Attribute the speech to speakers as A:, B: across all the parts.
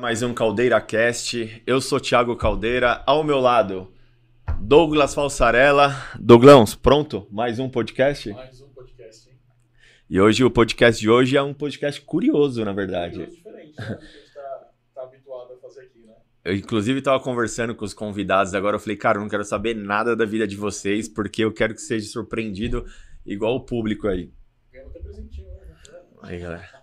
A: Mais um Caldeira Cast. Eu sou Thiago Caldeira. Ao meu lado, Douglas Falsarella. Douglãos, pronto? Mais um podcast?
B: Mais um podcast, hein?
A: E hoje o podcast de hoje é um podcast curioso, na verdade.
B: Curioso diferente, né? Que a gente tá, tá habituado a fazer aqui, né?
A: Eu, inclusive, estava conversando com os convidados agora. Eu falei, cara, eu não quero saber nada da vida de vocês, porque eu quero que seja surpreendido igual o público aí.
B: Ganhamos até presentinho né?
A: Aí, galera.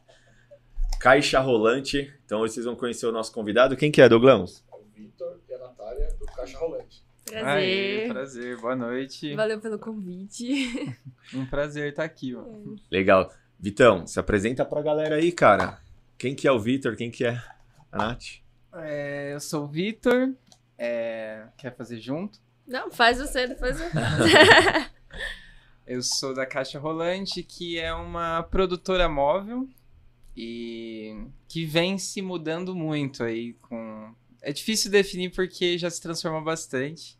A: Caixa Rolante. Então, hoje vocês vão conhecer o nosso convidado. Quem que é, Douglãos?
B: É o Vitor e a Natália do Caixa Rolante.
C: Prazer.
D: Aí, prazer, boa noite.
C: Valeu pelo convite.
D: Um prazer estar aqui, mano.
A: Legal. Vitão, se apresenta pra galera aí, cara. Quem que é o Vitor? Quem que é a Nath?
D: É, eu sou o Vitor. é, quer fazer junto?
C: Não, faz você, depois eu
D: Eu sou da Caixa Rolante, que é uma produtora móvel e que vem se mudando muito aí com é difícil definir porque já se transformou bastante.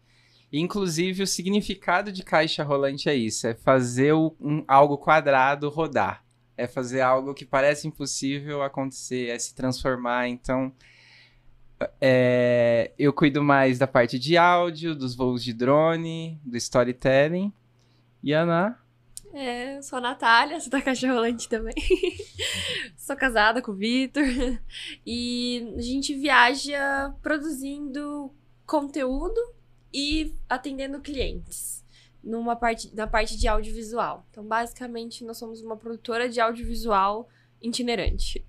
D: Inclusive o significado de caixa rolante é isso, é fazer um- algo quadrado rodar. É fazer algo que parece impossível acontecer, é se transformar. Então, é, eu cuido mais da parte de áudio, dos voos de drone, do storytelling. E Ana?
C: É, sou a Natália, sou da Caixa Rolante também. sou casada com o Vitor. E a gente viaja produzindo conteúdo e atendendo clientes. Numa parte, na parte de audiovisual. Então, basicamente, nós somos uma produtora de audiovisual itinerante.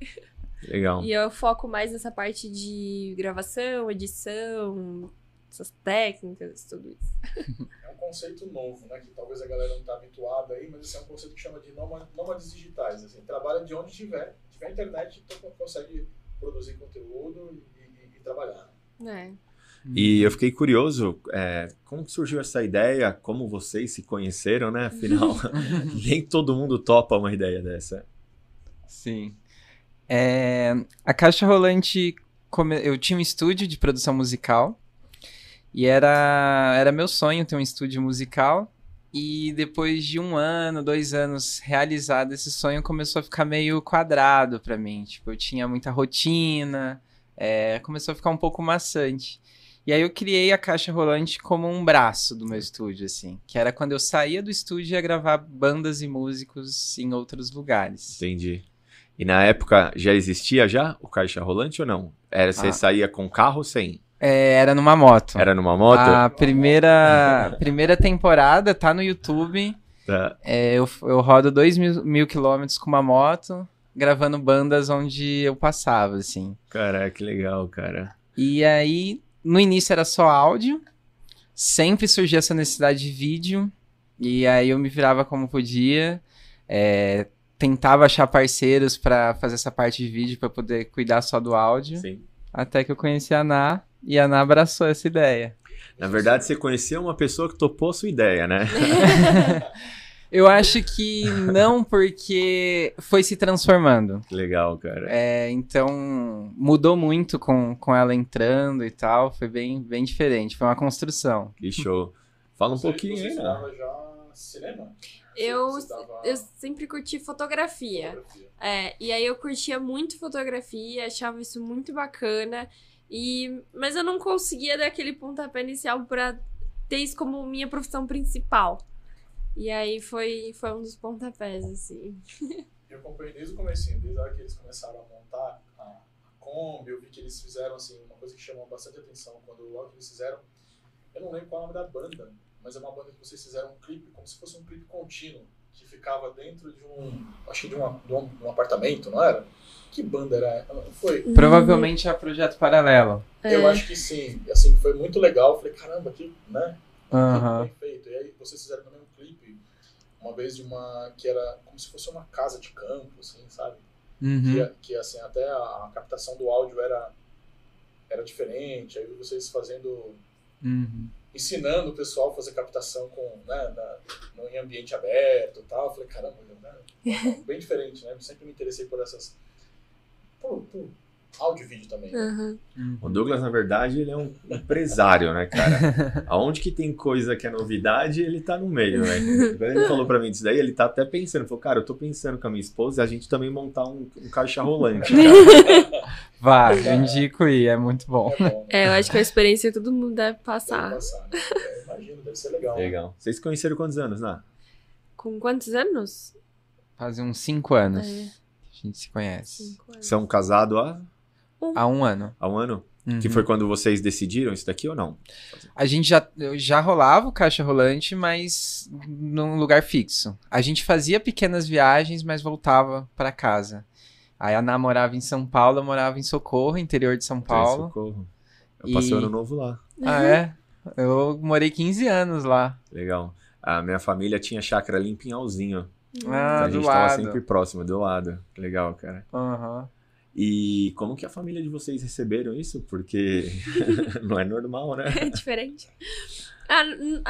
A: Legal.
C: E eu foco mais nessa parte de gravação, edição, essas técnicas, tudo isso.
B: É um conceito novo, né? Que talvez a galera não tá habituada aí, mas esse é um conceito que chama de nôma- nômades digitais. Assim, trabalha de onde tiver. Se tiver internet, então consegue produzir conteúdo e, e- e trabalhar.
C: É.
A: E eu fiquei curioso, é, como que surgiu essa ideia? Como vocês se conheceram, né? Afinal, nem todo mundo topa uma ideia dessa.
D: Sim. É, a Caixa Rolante, come- eu tinha um estúdio de produção musical e era, era meu sonho ter um estúdio musical. E depois de um ano, dois anos realizado, esse sonho começou a ficar meio quadrado pra mim. Tipo, eu tinha muita rotina, é, começou a ficar um pouco maçante. E aí eu criei a Caixa Rolante como um braço do meu estúdio, assim. Que era quando eu saía do estúdio e ia gravar bandas e músicos em outros lugares.
A: Entendi. E na época já existia já o caixa rolante ou não? Era você
D: Ah.
A: saía com carro ou sem?
D: É, era numa moto.
A: Era numa moto?
D: A primeira, primeira temporada tá no YouTube.
A: Tá.
D: É, eu, eu rodo 2 mil, mil quilômetros com uma moto, gravando bandas onde eu passava, assim.
A: Caraca, que legal, cara.
D: E aí, no início era só áudio, sempre surgia essa necessidade de vídeo, e aí eu me virava como podia, é, tentava achar parceiros pra fazer essa parte de vídeo pra poder cuidar só do áudio,
A: Sim.
D: até que eu conheci a Ana, e a Ana abraçou essa ideia.
A: Na verdade, você conheceu uma pessoa que topou sua ideia, né?
D: Eu acho que não, porque foi se transformando.
A: Que legal, cara.
D: É, então, mudou muito com, com ela entrando e tal. Foi bem, bem diferente. Foi uma construção.
A: Que show. Fala um
B: Você-
A: pouquinho
B: você
A: aí, né?
B: já cinema?
C: Eu,
B: estudava
C: eu sempre curti fotografia.
B: fotografia.
C: É, e aí eu curtia muito fotografia, achava isso muito bacana. E, mas eu não conseguia dar aquele pontapé inicial pra ter isso como minha profissão principal. E aí foi, foi um dos pontapés, assim.
B: Eu acompanhei desde o começo, desde a hora que eles começaram a montar a Kombi, eu vi que eles fizeram assim, uma coisa que chamou bastante atenção quando logo eles fizeram, eu não lembro qual é o nome da banda, mas é uma banda que vocês fizeram um clipe, como se fosse um clipe contínuo, que ficava dentro de um, acho que de, uma, de, um, de um apartamento, não era? Que banda era? Foi?
D: Provavelmente é Projeto Paralelo.
C: É.
B: Eu acho que sim, assim, foi muito legal, eu falei, caramba, que, né?
D: Aham.
B: Bem feito. E aí vocês fizeram também um clipe, uma vez de uma, que era como se fosse uma casa de campo, assim, sabe?
D: Uhum.
B: que, que assim até a, a captação do áudio era era diferente aí vocês fazendo
D: Uhum.
B: Ensinando o pessoal a fazer captação com né na, no, em ambiente aberto e tal eu falei caramba né? bem diferente né eu sempre me interessei por essas por, por áudio e vídeo também né?
C: Aham.
A: O Douglas, na verdade, ele é um empresário, né, cara? Aonde que tem coisa que é novidade, ele tá no meio, né? Quando ele falou pra mim disso daí, ele tá até pensando. Falou, cara, eu tô pensando com a minha esposa a gente também montar um, um caixa rolante, cara.
D: Vai, eu indico ir, é muito bom.
B: é bom né?
C: É, eu acho que a experiência todo mundo deve
B: Deve
C: passar.
B: passar, né? É, imagino deve ser legal né?
A: Legal. Vocês se conheceram quantos anos, né?
C: Com quantos anos?
D: Faz uns cinco anos
C: É,
D: que a gente se conhece.
C: cinco anos.
A: São casados há,
D: Há um ano.
A: há um ano? Que
D: Uhum.
A: foi quando vocês decidiram isso daqui ou não?
D: A gente já, já rolava o caixa rolante, mas num lugar fixo. A gente fazia pequenas viagens, mas voltava pra casa. Aí a Ana morava em São Paulo, eu morava em Socorro, interior de São Paulo.
A: Socorro. Eu
D: E-
A: passei o ano novo lá.
D: Ah, é? Eu morei 15 anos lá.
A: Legal. A minha família tinha chácara ali em Pinhalzinho.
D: Ah,
A: então a
D: do
A: gente tava
D: lado.
A: sempre próximo, do lado. Legal, cara.
D: Aham.
A: E como que a família de vocês receberam isso? Porque não é normal, né?
C: É diferente. Ah,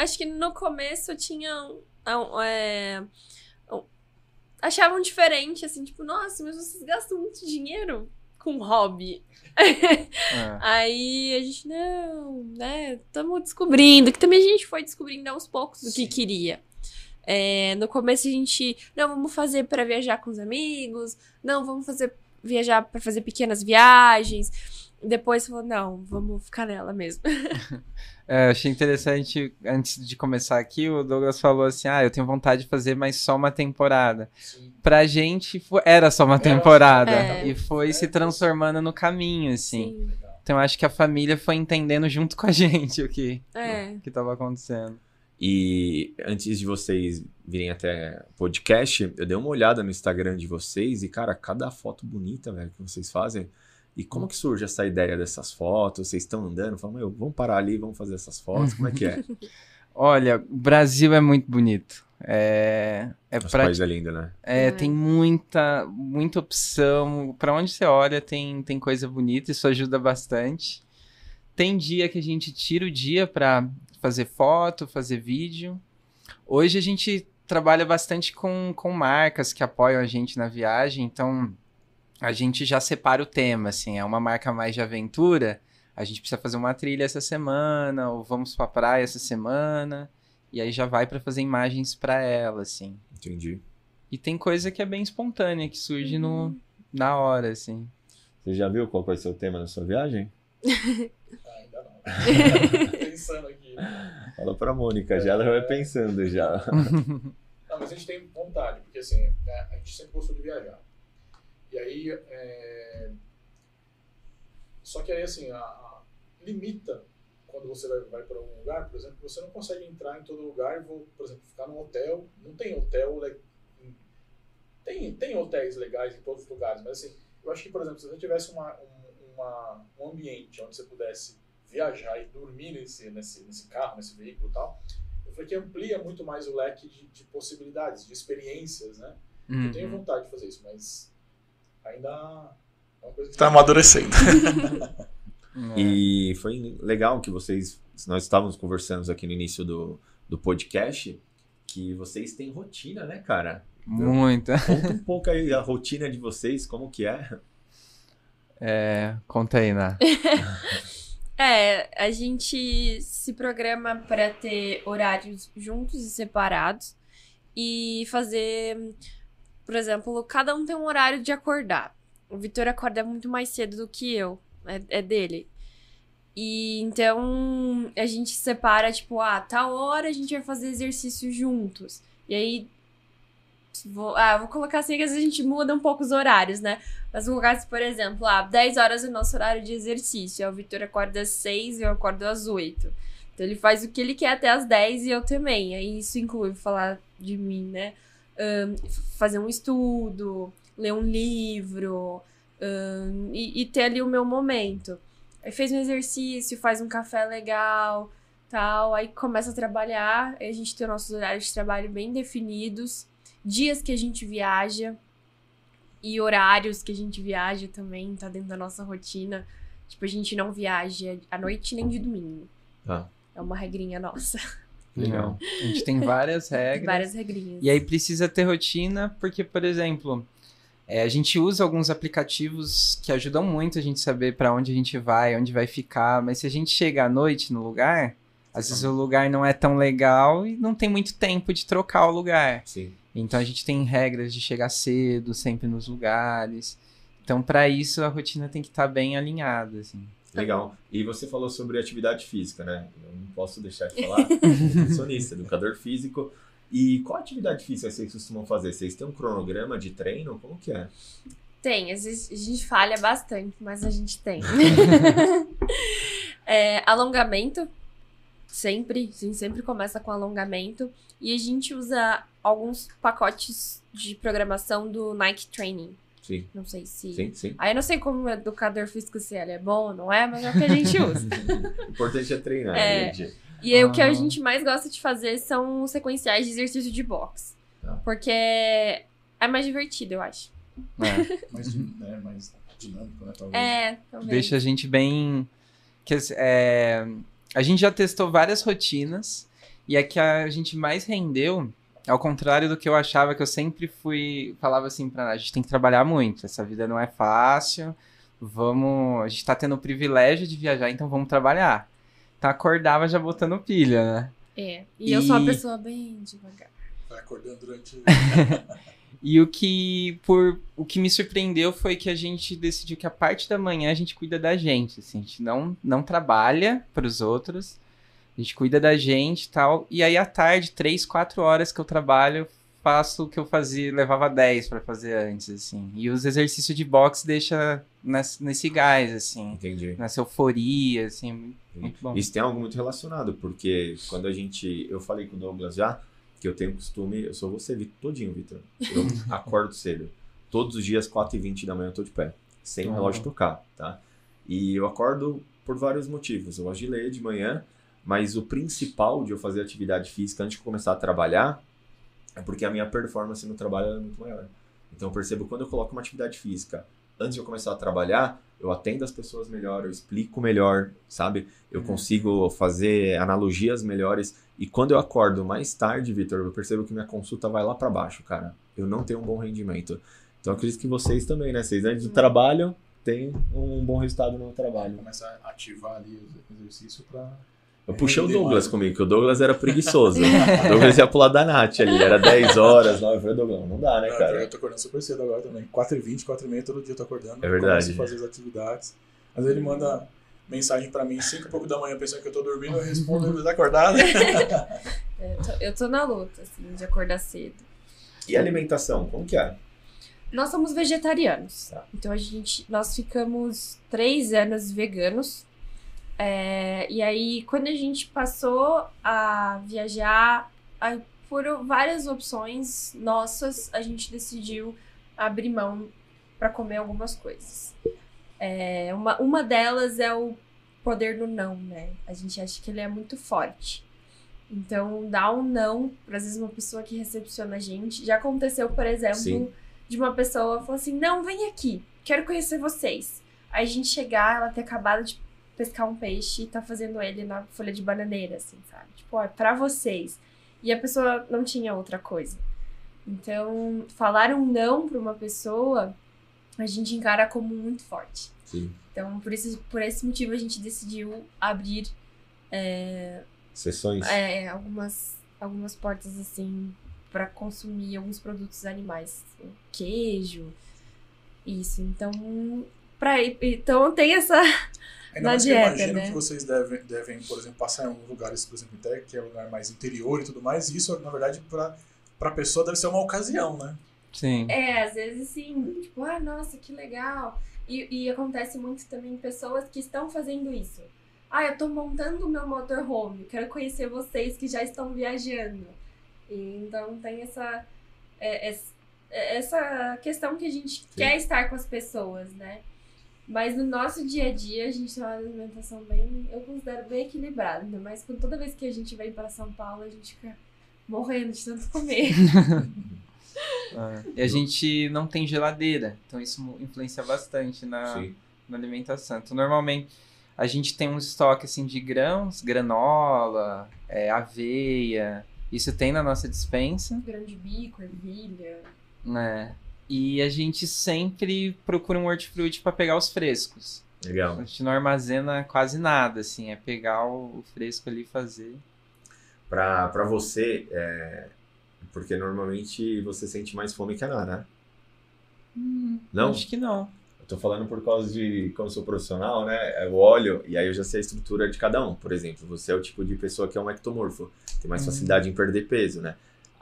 C: acho que no começo tinha. um, é, um, achavam diferente, assim, tipo, nossa, mas vocês gastam muito dinheiro com hobby.
D: É.
C: Aí a gente, não, né? Estamos descobrindo, que também a gente foi descobrindo aos poucos o que queria. É, no começo a gente, não, vamos fazer para viajar com os amigos, não, vamos fazer viajar para fazer pequenas viagens. Depois falou, não, vamos ficar nela mesmo.
D: É, achei interessante, antes de começar aqui, o Douglas falou assim: ah, eu tenho vontade de fazer mais só uma temporada.
B: Sim.
D: Pra gente, era só uma temporada.
C: É.
D: E foi se transformando no caminho, assim.
B: Legal.
D: Então eu acho que a família foi entendendo junto com a gente o que,
C: É.
D: o que tava acontecendo.
A: E antes de vocês virem até o podcast, eu dei uma olhada no Instagram de vocês e, cara, cada foto bonita, velho, que vocês fazem. E como que surge essa ideia dessas fotos? Vocês estão andando, falam, meu, vamos parar ali, vamos fazer essas fotos, como é que é?
D: Olha, o Brasil é muito bonito. É, é
A: Nosso
D: pra-
A: país é lindo, né?
D: é,
C: É.
D: tem muita, muita opção. Pra onde você olha tem, tem coisa bonita, isso ajuda bastante. Tem dia que a gente tira o dia pra fazer foto, fazer vídeo. Hoje a gente trabalha bastante com, com marcas que apoiam a gente na viagem, então a gente já separa o tema, assim, é uma marca mais de aventura, a gente precisa fazer uma trilha essa semana, ou vamos pra praia essa semana, e aí já vai pra fazer imagens pra ela, assim.
A: Entendi.
D: E tem coisa que é bem espontânea, que surge no, na hora, assim.
A: Você já viu qual vai ser o tema da sua viagem?
B: Ah, ainda não. Tô pensando aqui.
A: Fala pra Mônica, já ela vai pensando já.
B: Não, mas a gente tem vontade, porque assim, né, a gente sempre gostou de viajar. E aí, é... só que aí assim, a, a- limita quando você vai, vai para algum lugar, por exemplo, você não consegue entrar em todo lugar e vou, por exemplo, ficar num hotel. Não tem hotel, le- em- tem, tem hotéis legais em todos os lugares, mas assim, eu acho que, por exemplo, se você tivesse uma, um, uma- um ambiente onde você pudesse viajar e dormir nesse, nesse, nesse carro, nesse veículo e tal, eu falei que amplia muito mais o leque de, de possibilidades, de experiências, né? Eu tenho
D: Uhum.
B: vontade de fazer isso, mas ainda é uma coisa que
E: Tá amadurecendo.
D: É.
A: E foi legal que vocês. Nós estávamos conversando aqui no início do, do podcast que vocês têm rotina, né, cara?
D: Muita.
A: Conta um pouco aí a rotina de vocês, como que é.
D: É, conta aí, Ná.
C: É, a gente se programa para ter horários juntos e separados e fazer, por exemplo, cada um tem um horário de acordar. O Vitor acorda muito mais cedo do que eu, é, é dele. E então a gente separa, tipo, ah, tal hora a gente vai fazer exercício juntos. E aí. Vou, ah, vou colocar assim que às vezes a gente muda um pouco os horários, né? Mas vou colocar, por exemplo, ah, 10 horas é o nosso horário de exercício. O Vitor acorda às 6 e eu acordo às 8. Então ele faz o que ele quer até às 10 e eu também. Aí isso inclui falar de mim, né? Um, fazer um estudo, ler um livro um, e, e ter ali o meu momento. Aí fez um exercício, faz um café legal, tal. Aí começa a trabalhar. Aí a gente tem nossos horários de trabalho bem definidos, dias que a gente viaja e horários que a gente viaja também, tá dentro da nossa rotina. Tipo, a gente não viaja à noite nem de domingo.
A: Ah.
C: É uma regrinha nossa.
A: Legal.
D: A gente tem várias regras.
C: Várias regrinhas.
D: E aí precisa ter rotina, porque, por exemplo, é, a gente usa alguns aplicativos que ajudam muito a gente saber para onde a gente vai, onde vai ficar, mas se a gente chega à noite no lugar, às vezes o lugar não é tão legal e não tem muito tempo de trocar o lugar.
A: Sim.
D: Então a gente tem regras de chegar cedo, sempre nos lugares. Então, para isso, a rotina tem que estar bem alinhada, assim.
A: Legal. E você falou sobre atividade física, né? Eu não posso deixar de falar. Nutricionista, educador físico. E qual atividade física vocês costumam fazer? Vocês têm um cronograma de treino? Como que é?
C: Tem, às vezes a gente falha bastante, mas a gente tem. é, alongamento, sempre, a gente sempre começa com alongamento. E a gente usa alguns pacotes de programação do Nike Training.
A: Sim.
C: Não sei se.
A: Sim, sim.
C: Aí eu não sei como o educador físico se ele é bom ou não é, mas é o que a gente usa.
A: O importante é treinar,
C: É.
A: gente.
C: E aí, o que
D: Ah.
C: a gente mais gosta de fazer são sequenciais de exercício de boxe.
A: Tá.
C: Porque é mais divertido, eu acho.
D: É.
B: Mais, né, mais dinâmico, né? Talvez.
C: É, talvez.
D: Deixa a gente bem. que é, A gente já testou várias rotinas e a que a gente mais rendeu, ao contrário do que eu achava, que eu sempre fui. Falava assim pra a gente tem que trabalhar muito, essa vida não é fácil, vamos. A gente tá tendo o privilégio de viajar, então vamos trabalhar. Então acordava já botando pilha, né?
C: É. E, eu sou uma
D: E-
C: pessoa bem devagar.
B: Vai acordando durante.
D: E o que por o que me surpreendeu foi que a gente decidiu que a parte da manhã a gente cuida da gente, assim, a gente não não trabalha para os outros. A gente cuida da gente e tal. E aí à tarde, três, quatro horas que eu trabalho, faço o que eu fazia, levava 10 para fazer antes, assim. E os exercícios de boxe deixa nesse, nesse gás, assim,
A: Entendi.
D: nessa euforia, assim, muito bom.
A: Isso tem algo muito relacionado, porque quando a gente. Eu falei com o Douglas já que eu tenho costume. Eu sou você, Vitor, todinho, Vitor. Eu acordo cedo. Todos os dias, 4h20 da manhã, eu tô de pé. Sem o
D: Uhum.
A: relógio tocar, tá? E eu acordo por vários motivos. Eu gosto de ler de manhã, mas o principal de eu fazer atividade física antes de começar a trabalhar é porque a minha performance no trabalho é muito maior. Então eu percebo quando eu coloco uma atividade física antes de eu começar a trabalhar, eu atendo as pessoas melhor, eu explico melhor, sabe? Eu consigo fazer analogias melhores. E quando eu acordo mais tarde, Vitor, eu percebo que minha consulta vai lá para baixo, cara. Eu não tenho um bom rendimento. Então eu acredito que vocês também, né? Vocês antes do trabalho têm um bom resultado no trabalho.
B: Começar a ativar ali o exercício pra.
A: Eu puxei o Douglas comigo, que o Douglas era preguiçoso. o Douglas ia pular da Nath ali. Era 10 horas, 9. Eu falei, Douglas, não dá, né,
B: Cara,
A: cara?
B: Eu tô acordando super cedo agora também. 4h20, 4h30 todo dia eu tô acordando.
A: É verdade.
B: Começo a fazer as atividades. Às vezes ele manda mensagem pra mim 5 e pouco da manhã pensando que eu tô dormindo, eu respondo, ele tá acordado.
C: É, eu, tô, eu tô na luta, assim, de acordar cedo.
A: E alimentação, como que é?
C: Nós somos vegetarianos.
A: Tá.
C: Então a gente. Nós ficamos três anos veganos. É, e aí, quando a gente passou a viajar, aí, por várias opções nossas, a gente decidiu abrir mão para comer algumas coisas. É, uma, uma delas é o poder do não, né? A gente acha que ele é muito forte. Então, dar um não para às vezes uma pessoa que recepciona a gente. Já aconteceu, por exemplo,
A: Sim.
C: de uma pessoa falar assim: não, vem aqui, quero conhecer vocês. Aí a gente chegar, ela ter acabado de pescar um peixe e tá fazendo ele na folha de bananeira, assim, sabe? Tipo, ó, é pra vocês. E a pessoa não tinha outra coisa. Então, falar um não pra uma pessoa, a gente encara como muito forte.
A: Sim.
C: Então, por, isso, por esse motivo, a gente decidiu abrir
A: Sessões?
C: é, algumas, algumas portas, assim, pra consumir alguns produtos animais. Queijo, isso. Então, pra ir. Então tem essa.
B: Ainda
C: Na
B: mais que eu
C: dieta,
B: imagino
C: né?
B: que vocês devem, devem, por exemplo, passar em alguns lugares, por exemplo, até que é um lugar mais interior e tudo mais, e isso, na verdade, pra, pra pessoa deve ser uma ocasião, né?
D: Sim.
C: É, às vezes sim. Tipo, ah, nossa, que legal. E, e acontece muito também pessoas que estão fazendo isso. Ah, eu tô montando o meu motorhome, quero conhecer vocês que já estão viajando. E, então tem essa, é, es- é, essa questão que a gente quer estar com as pessoas, né? Mas no nosso dia a dia a gente tem uma alimentação bem, eu considero bem equilibrada. Ainda mais quando toda vez que a gente vem para São Paulo, a gente fica morrendo de tanto comer.
D: É. E a gente não tem geladeira, então isso influencia bastante na,
A: Sim.
D: na alimentação. Então, normalmente, a gente tem um estoque assim, de grãos, granola, é, aveia, isso tem na nossa dispensa,
C: Grão de bico, ervilha.
D: né? E a gente sempre procura um hortifruti para pegar os frescos.
A: Legal.
D: A gente não armazena quase nada, assim, é pegar o, fresco ali e fazer.
A: Pra você, é, porque normalmente você sente mais fome que a Nara, né? Não?
D: Acho que não.
A: Eu tô falando por causa de, como eu sou profissional, né? Eu olho e aí eu já sei a estrutura de cada um. Por exemplo, você é o tipo de pessoa que é um ectomorfo, tem mais
D: Uhum.
A: facilidade em perder peso, né?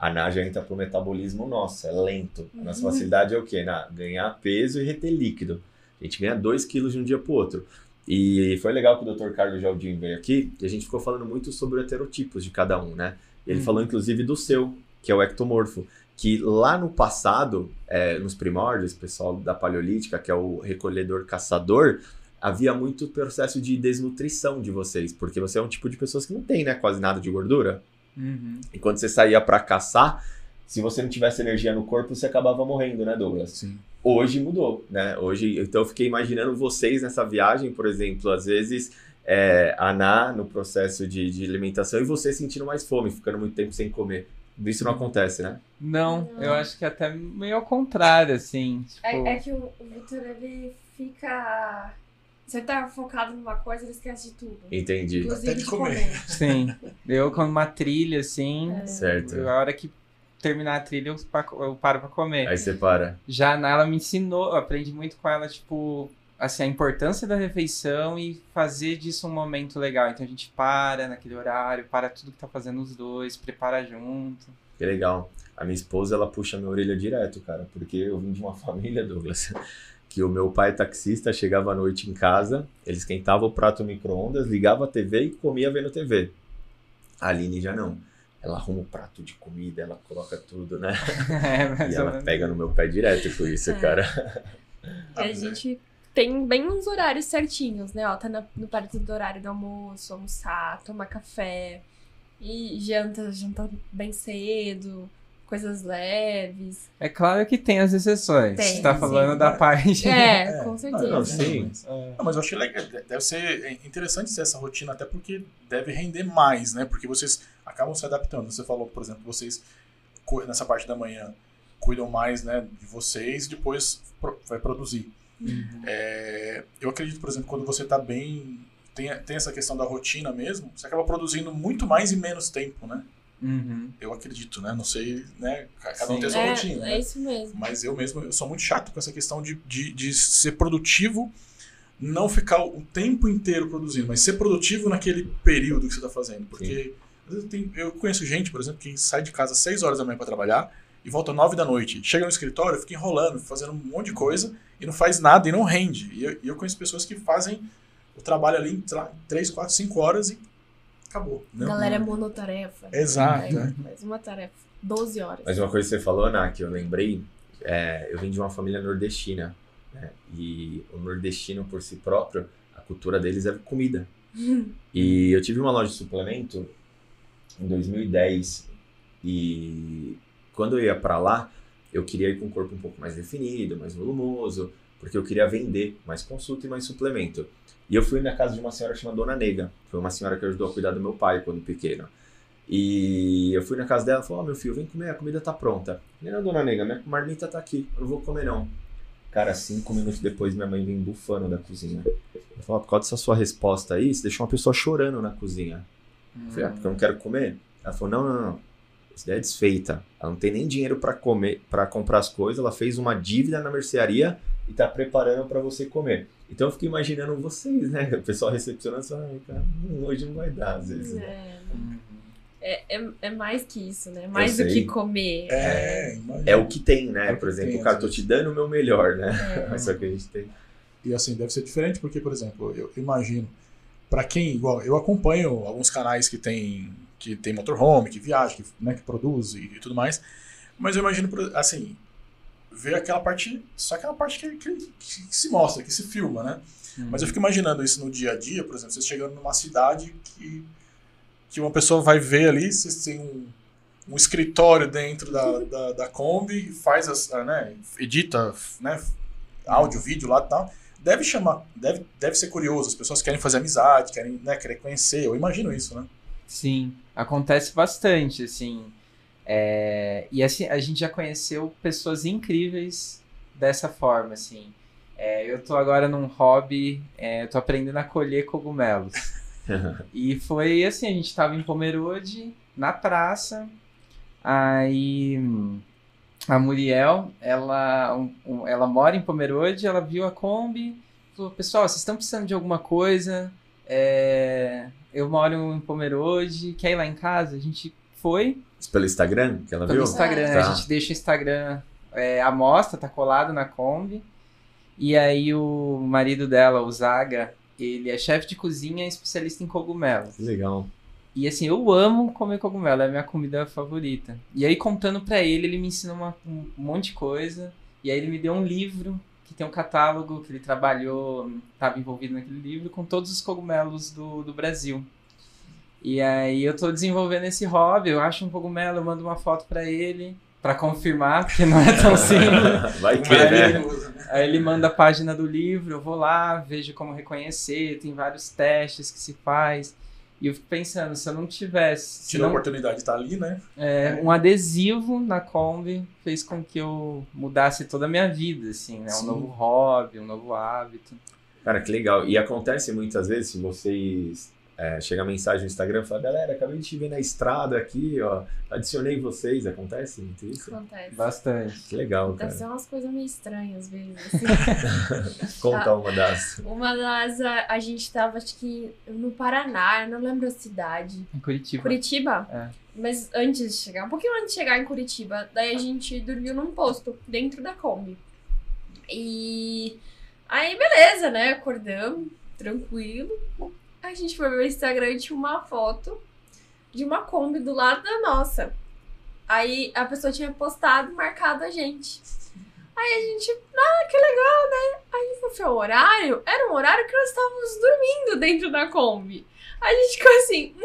A: A Ná já entra pro metabolismo nosso, é lento. A nossa
C: Uhum.
A: facilidade é o quê? Na, ganhar peso e reter líquido. A gente ganha 2 quilos de um dia pro outro. E foi legal que o Dr. Carlos Jardim veio aqui e a gente ficou falando muito sobre heterotipos de cada um, né? Ele
D: Uhum.
A: falou inclusive do seu, que é o ectomorfo. Que lá no passado, é, nos primórdios, pessoal da paleolítica, que é o recolhedor-caçador, havia muito processo de desnutrição de vocês, porque você é um tipo de pessoas que não tem, né, quase nada de gordura.
D: Uhum.
A: E quando você saía pra caçar, se você não tivesse energia no corpo, você acabava morrendo, né, Douglas?
B: Sim.
A: Hoje mudou, né? Hoje, então eu fiquei imaginando vocês nessa viagem, por exemplo, às vezes é, a Ná no processo de, de alimentação e você sentindo mais fome, ficando muito tempo sem comer. Isso não acontece, né?
D: Não,
C: Não.
D: eu acho que até meio ao contrário, assim. Tipo,
C: É, é que o, o Victor, ele fica. Você tá focado numa coisa, ele esquece de tudo.
A: Entendi.
C: Inclusive
B: Até de
C: de
B: comer.
C: comer.
D: Sim. Eu com uma trilha, assim,
A: Certo.
D: eu- a hora que terminar a trilha, eu, pa- eu paro pra comer.
A: Aí você para.
D: Já a Nala me ensinou, eu aprendi muito com ela, tipo, assim, a importância da refeição e fazer disso um momento legal. Então a gente para naquele horário, para tudo que tá fazendo os dois, prepara junto.
A: Que legal. A minha esposa, ela puxa minha orelha direto, cara, porque eu vim de uma família, Douglas, que o meu pai taxista chegava à noite em casa, ele esquentava o prato no micro-ondas, ligava a TV e comia vendo TV. A Aline já não. Ela arruma o prato de comida, ela coloca tudo, né?
D: é,
A: E ela
D: menos.
A: pega no meu pé direto com isso,
C: É.
A: cara.
C: E a gente tem bem uns horários certinhos, né? Ó, tá na- no parte do horário do almoço, almoçar, tomar café. E janta, janta bem cedo, coisas leves.
D: É claro que tem as exceções.
C: Tem,
D: Você tá
C: sim.
D: falando da parte.
C: É,
B: É.
C: com certeza.
A: Não, sim.
B: Não, mas eu achei legal. Deve ser interessante ser essa rotina, até porque deve render mais, né? Porque vocês acabam se adaptando. Você falou, por exemplo, vocês nessa parte da manhã cuidam mais né, de vocês e depois vai produzir.
D: Uhum.
B: É, eu acredito, por exemplo, quando você está bem. Tem, tem essa questão da rotina mesmo, você acaba produzindo muito mais em menos tempo, né?
D: Uhum.
B: Eu acredito, né? Não sei, né? Cada um tem sua
C: É,
B: rotina.
C: é
B: né?
C: isso mesmo.
B: Mas eu mesmo eu sou muito chato com essa questão de, de, de ser produtivo, não ficar o tempo inteiro produzindo, mas ser produtivo naquele período que você está fazendo. Porque às vezes tem- eu conheço gente, por exemplo, que sai de casa às 6 horas da manhã para trabalhar e volta às 9 da noite. Chega no escritório, fica enrolando, fazendo um monte de coisa e não faz nada e não rende. E eu, e eu conheço pessoas que fazem o trabalho ali, lá, 3, 4, 5 horas e acabou.
C: A
B: Não-
C: galera é
B: não-
C: monotarefa.
B: Exato,
C: Aí
B: é.
C: Faz uma tarefa. 12 horas.
A: Mas uma coisa que você falou, Ana, que eu lembrei, é, eu vim de uma família nordestina, né? E o nordestino por si próprio, a cultura deles é comida. E eu tive uma loja de suplemento em 2010 e quando eu ia pra lá, eu queria ir com o corpo um pouco mais definido, mais volumoso, porque eu queria vender mais consulta e mais suplemento. E eu fui na casa de uma senhora chamada Dona Nega, foi uma senhora que ajudou a cuidar do meu pai quando pequeno. E eu fui na casa dela e falei, ó, meu filho, vem comer, a comida tá pronta. Falei, não, Dona Nega, minha marmita tá aqui, eu não vou comer não. Cara, cinco minutos depois minha mãe vem bufando da cozinha. Eu falei, por causa dessa sua resposta aí, você deixou uma pessoa chorando na cozinha. Eu falei, ah, porque eu não quero comer? Ela falou, não, não, não. Essa ideia é desfeita. Ela não tem nem dinheiro pra comer, para comprar as coisas. Ela fez uma dívida na mercearia e tá preparando para você comer. Então eu fico imaginando vocês, né? O pessoal recepcionando, você fala, cara, hoje não vai dar, às vezes. né?
C: É, é, é, é mais que isso, né? Mais do
A: sei.
C: que comer.
B: É, imagina.
A: É o que tem, né?
B: É
A: Por exemplo,
B: tem,
A: cara, tô te dando o meu melhor, né?
C: É.
A: Mas só que a gente tem.
B: E assim, deve ser diferente porque, por exemplo, eu imagino, para quem, igual, eu acompanho alguns canais que tem, que tem motorhome, que viaja, que, né, que produz e, e tudo mais, mas eu imagino, assim, ver aquela parte, só aquela parte que, que- que se mostra, que se filma, né? Mas eu fico imaginando isso no dia a dia, por exemplo, vocês chegando numa cidade que, que uma pessoa vai ver ali, vocês têm um, um escritório dentro da, da, da Kombi, faz as, ah, né, edita né, áudio, vídeo lá e tal. Deve chamar, deve, deve ser curioso, as pessoas querem fazer amizade, querem, né, querem conhecer, eu imagino isso, né?
D: Sim, acontece bastante, assim. É, e assim, a gente já conheceu pessoas incríveis dessa forma, assim. É, eu tô agora num hobby, é, eu tô aprendendo a colher cogumelos. E foi assim, a gente tava em Pomerode, na praça, aí a Muriel, ela, um- um- ela mora em Pomerode, ela viu a Kombi, falou, pessoal, vocês estão precisando de alguma coisa? É, eu moro em Pomerode, quer ir lá em casa? A gente foi
A: Pelo Instagram que ela
D: pelo
A: viu?
D: Instagram,
A: Tá.
D: a gente deixa o Instagram, é, a mostra, tá colado na Kombi, e aí o marido dela, o Zaga, ele é chefe de cozinha e especialista em cogumelos.
A: Que legal.
D: E assim, eu amo comer cogumelo, é a minha comida favorita. E aí, contando pra ele, ele me ensinou uma- um monte de coisa. E aí, ele me deu um livro que tem um catálogo que ele trabalhou, estava envolvido naquele livro, com todos os cogumelos do, do Brasil. E aí, eu tô desenvolvendo esse hobby. Eu acho um cogumelo, eu mando uma foto pra ele, pra confirmar, porque não é tão simples.
A: Vai que,
B: é
A: né?
B: perigoso, né?
D: Aí ele manda a página do livro, eu vou lá, vejo como reconhecer, tem vários testes que se faz. E eu fico pensando, se eu não tivesse, se
B: Tive a oportunidade de estar ali, né?
D: é, um adesivo na Kombi fez com que eu mudasse toda a minha vida, assim, né? Um
B: Sim.
D: novo hobby, um novo hábito.
A: Cara, que legal. E acontece muitas vezes, se vocês é, chega a mensagem no Instagram e fala, galera, acabei de te ver na estrada aqui, ó. Adicionei vocês, acontece muito isso?
C: Acontece.
D: Bastante.
A: Que legal,
C: Deve
A: cara.
C: ser umas coisas meio estranhas, às vezes. assim.
A: Conta uma das.
C: Uma das, a, a gente tava, acho que no Paraná, eu não lembro a cidade.
D: Em Curitiba.
C: Curitiba?
D: É.
C: Mas antes de chegar, um pouquinho antes de chegar em Curitiba, daí a gente dormiu num posto, dentro da Kombi. E aí, beleza, né? Acordamos, tranquilo. A gente foi ver o Instagram e tinha uma foto de uma Kombi do lado da nossa. Aí a pessoa tinha postado, marcado a gente. Aí a gente, ah, que legal, né? Aí foi foi o horário, era um horário que nós estávamos dormindo dentro da Kombi. A gente ficou assim,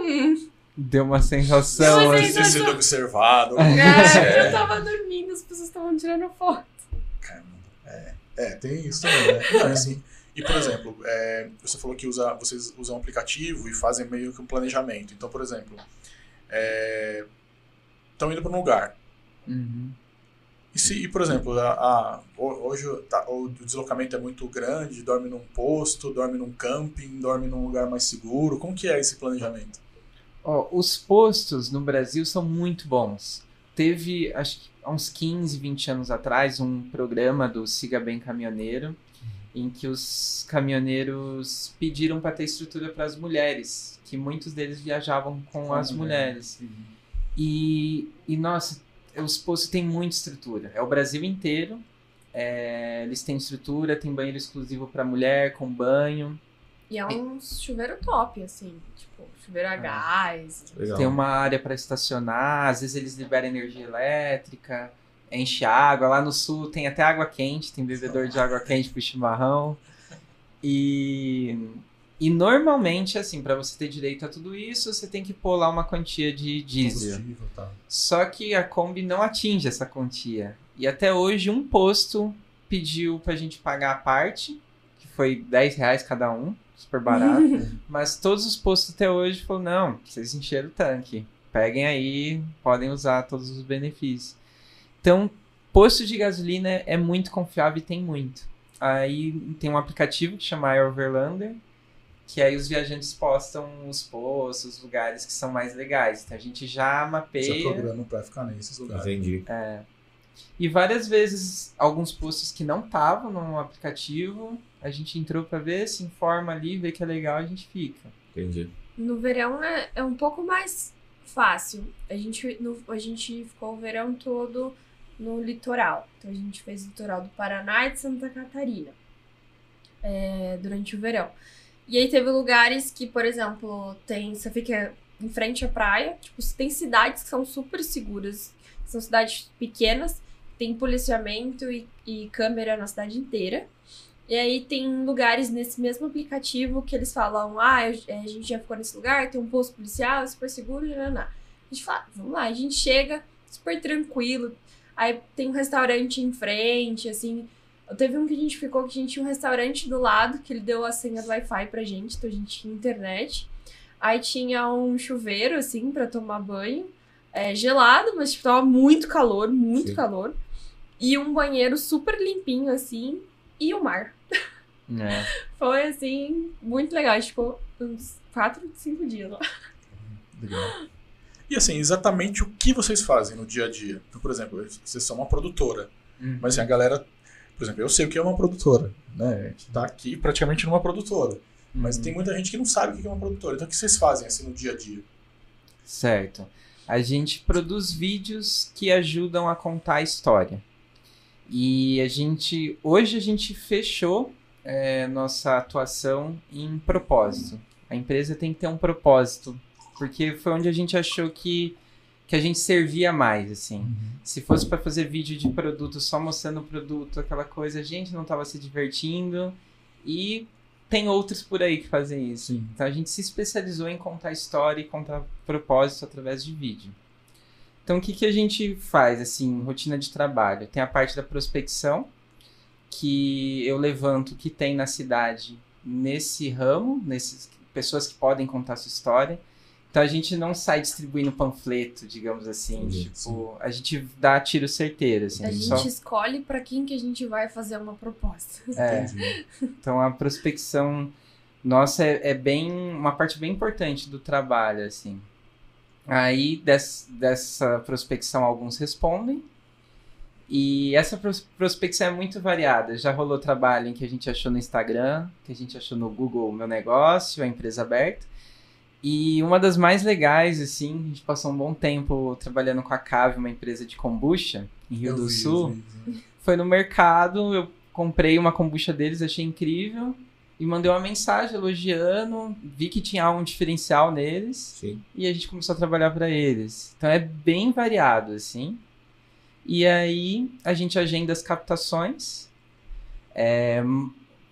C: hum,
D: Deu uma sensação.
C: Deu uma
D: assim.
B: Ter
C: sensação.
B: sido observado. alguma coisa assim.
C: É, eu
B: É,
C: tava dormindo, as pessoas estavam tirando foto.
B: caramba. É, é, tem isso também, né? Não, assim, e, por exemplo, é, você falou que usa, vocês usam um aplicativo e fazem meio que um planejamento. Então, por exemplo, estão indo para um lugar.
D: Uhum.
B: E, se, e, por exemplo, a, a- ho- hoje tá- o deslocamento é muito grande, dorme num posto, dorme num camping, dorme num lugar mais seguro. Como que é esse planejamento?
D: Ó, os postos no Brasil são muito bons. Teve, acho que há uns 15, 20 anos atrás, um programa do Siga Bem Caminhoneiro, em que os caminhoneiros pediram para ter estrutura para as mulheres, que muitos deles viajavam com,
B: Com
D: as
B: mulheres.
D: mulheres. E, e, nossa, os postos têm muita estrutura. É o Brasil inteiro. é, eles têm estrutura, tem banheiro exclusivo para mulher, com banho.
C: E é um chuveiro top, assim. Tipo, chuveiro a gás.
A: Legal.
D: Tem uma área para estacionar, às vezes eles liberam energia elétrica, enche água. Lá no sul tem até água quente, tem bebedor de água quente pro chimarrão. E, e normalmente, assim, para você ter direito a tudo isso, você tem que pôr lá uma quantia de diesel.
B: Tá.
D: Só que a Kombi não atinge essa quantia. E até hoje um posto pediu pra gente pagar a parte, que foi 10 reais cada um, super barato. Mas todos os postos até hoje falaram, não, vocês encheram o tanque. Peguem aí, podem usar todos os benefícios. Então, posto de gasolina é muito confiável e tem muito. Aí tem um aplicativo que chama Overlander, que aí os viajantes postam os postos, os lugares que são mais legais. Então a gente já
B: Já
D: mapeia.
B: programa para ficar nesses lugares.
A: Entendi.
D: E várias vezes, alguns posts que não estavam no aplicativo, a gente entrou para ver, se informa ali, vê que é legal, a gente fica.
A: Entendi.
C: No verão é, é um pouco mais fácil. A gente, no, a gente ficou o verão todo no litoral. Então a gente fez o litoral do Paraná e de Santa Catarina é, durante o verão. E aí teve lugares que, por exemplo, tem. Você fica em frente à praia. Tipo, tem cidades que são super seguras. São cidades pequenas, tem policiamento e, e câmera na cidade inteira. E aí tem lugares nesse mesmo aplicativo que eles falam, ah, eu, a gente já ficou nesse lugar, tem um posto policial, é super seguro, não. A gente fala, vamos lá, a gente chega super tranquilo. Aí tem um restaurante em frente, assim. Teve um que a gente ficou que a gente tinha um restaurante do lado, que ele deu a senha do Wi-Fi pra gente, então a gente tinha internet. Aí tinha um chuveiro, assim, para tomar banho. É, gelado, mas tipo, tava muito calor, muito Sim. calor. E um banheiro super limpinho, assim, e o mar.
D: É.
C: Foi, assim, muito legal. A gente ficou uns 4, 5 dias lá.
B: Legal. E assim, exatamente o que vocês fazem no dia a dia? Então, por exemplo, vocês são uma produtora. Uhum. Mas assim, a galera. Por exemplo, eu sei o que é uma produtora. Né? A gente tá aqui praticamente numa produtora. Uhum. Mas tem muita gente que não sabe o que é uma produtora. Então o que vocês fazem assim no dia a dia?
D: Certo. A gente produz vídeos que ajudam a contar a história. E a gente. Hoje a gente fechou é, nossa atuação em propósito. A empresa tem que ter um propósito, porque foi onde a gente achou que, que a gente servia mais, assim. Uhum. Se fosse para fazer vídeo de produto só mostrando o produto, aquela coisa, a gente não estava se divertindo e tem outros por aí que fazem isso. Sim. Então a gente se especializou em contar história e contar propósito através de vídeo. Então o que, que a gente faz, assim, rotina de trabalho? Tem a parte da prospecção, que eu levanto que tem na cidade nesse ramo, nesses pessoas que podem contar sua história. Então a gente não sai distribuindo panfleto, digamos assim. Sim, tipo, sim. a gente dá tiro certeiro. Assim,
C: a gente só... escolhe para quem que a gente vai fazer uma proposta.
D: É. então a prospecção nossa é, é, bem uma parte bem importante do trabalho, assim. Aí des, dessa prospecção alguns respondem, e essa prospecção é muito variada. Já rolou trabalho em que a gente achou no Instagram, que a gente achou no Google Meu Negócio, a empresa aberta. E uma das mais legais, assim, a gente passou um bom tempo trabalhando com a Cave, uma empresa de kombucha, em Rio eu do vi, Sul. Vi, Foi no mercado, eu comprei uma kombucha deles, achei incrível. E mandei uma mensagem elogiando, vi que tinha um diferencial neles.
A: Sim.
D: E a gente começou a trabalhar para eles. Então é bem variado, assim. E aí a gente agenda as captações, é,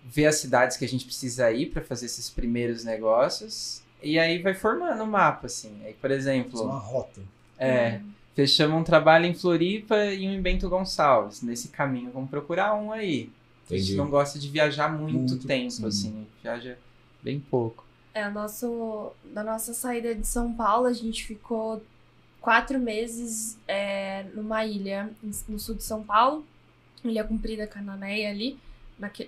D: vê as cidades que a gente precisa ir para fazer esses primeiros negócios. E aí vai formando o um mapa, assim. Aí, por exemplo.
B: uma rota.
D: É. Uhum. Fechamos um trabalho em Floripa e um em Bento Gonçalves. Nesse caminho, vamos procurar um aí. Entendi. A gente não gosta de viajar muito, muito tempo, sim. assim. Viaja bem pouco.
C: É, nosso, da nossa saída de São Paulo, a gente ficou quatro meses é, numa ilha no sul de São Paulo, ilha comprida Cananéia ali,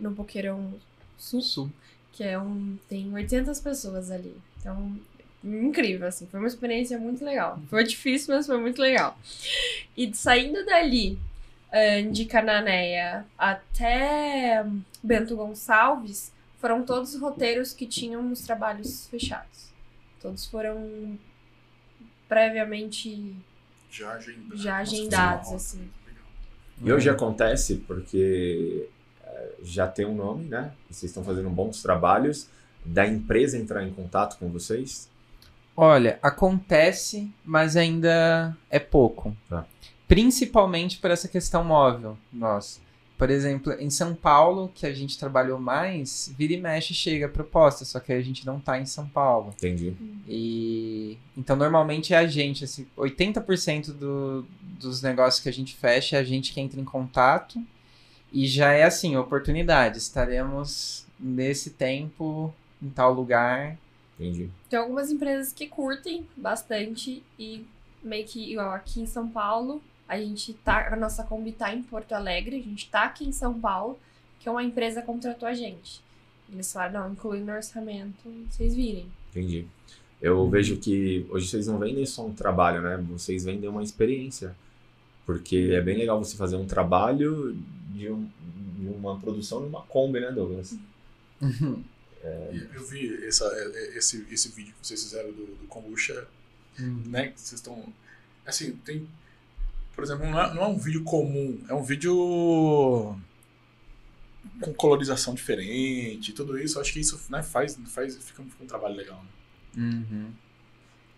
C: no Boqueirão Sul, sul, que é um tem 800 pessoas ali. Então, incrível, assim, foi uma experiência muito legal. Foi difícil, mas foi muito legal. E saindo dali, de Cananéia até Bento Gonçalves, foram todos roteiros que tinham os trabalhos fechados. Todos foram previamente
B: já agendados,
C: já agendados assim.
A: E hoje acontece porque é, já tem um nome, né? Vocês estão fazendo bons trabalhos da empresa entrar em contato com vocês?
D: Olha, acontece, mas ainda é pouco.
A: Tá.
D: Principalmente por essa questão móvel, nossa. Por exemplo, em São Paulo, que a gente trabalhou mais, vira e mexe chega a proposta, só que a gente não tá em São Paulo.
A: Entendi.
D: E então normalmente é a gente, assim, 80% do, dos negócios que a gente fecha é a gente que entra em contato. E já é assim, oportunidade. Estaremos nesse tempo, em tal lugar.
A: Entendi.
C: Tem algumas empresas que curtem bastante e meio que igual aqui em São Paulo, a gente tá, a nossa Kombi tá em Porto Alegre, a gente tá aqui em São Paulo, que é uma empresa contratou a gente. Eles falaram, não, inclui no orçamento, vocês virem.
A: Entendi. Eu vejo que hoje vocês não vendem só um trabalho, né? Vocês vendem uma experiência. Porque é bem legal você fazer um trabalho de, um- de uma produção numa Kombi, né, Douglas?
B: E Eu vi essa, é, esse, esse vídeo que vocês fizeram do, do kombucha, né? Que vocês estão. Assim, tem. Por exemplo, não é, não é um vídeo comum, é um vídeo com colorização diferente, tudo isso. Eu acho que isso né, faz, faz fica, um- fica um trabalho legal. Né?
D: Uhum.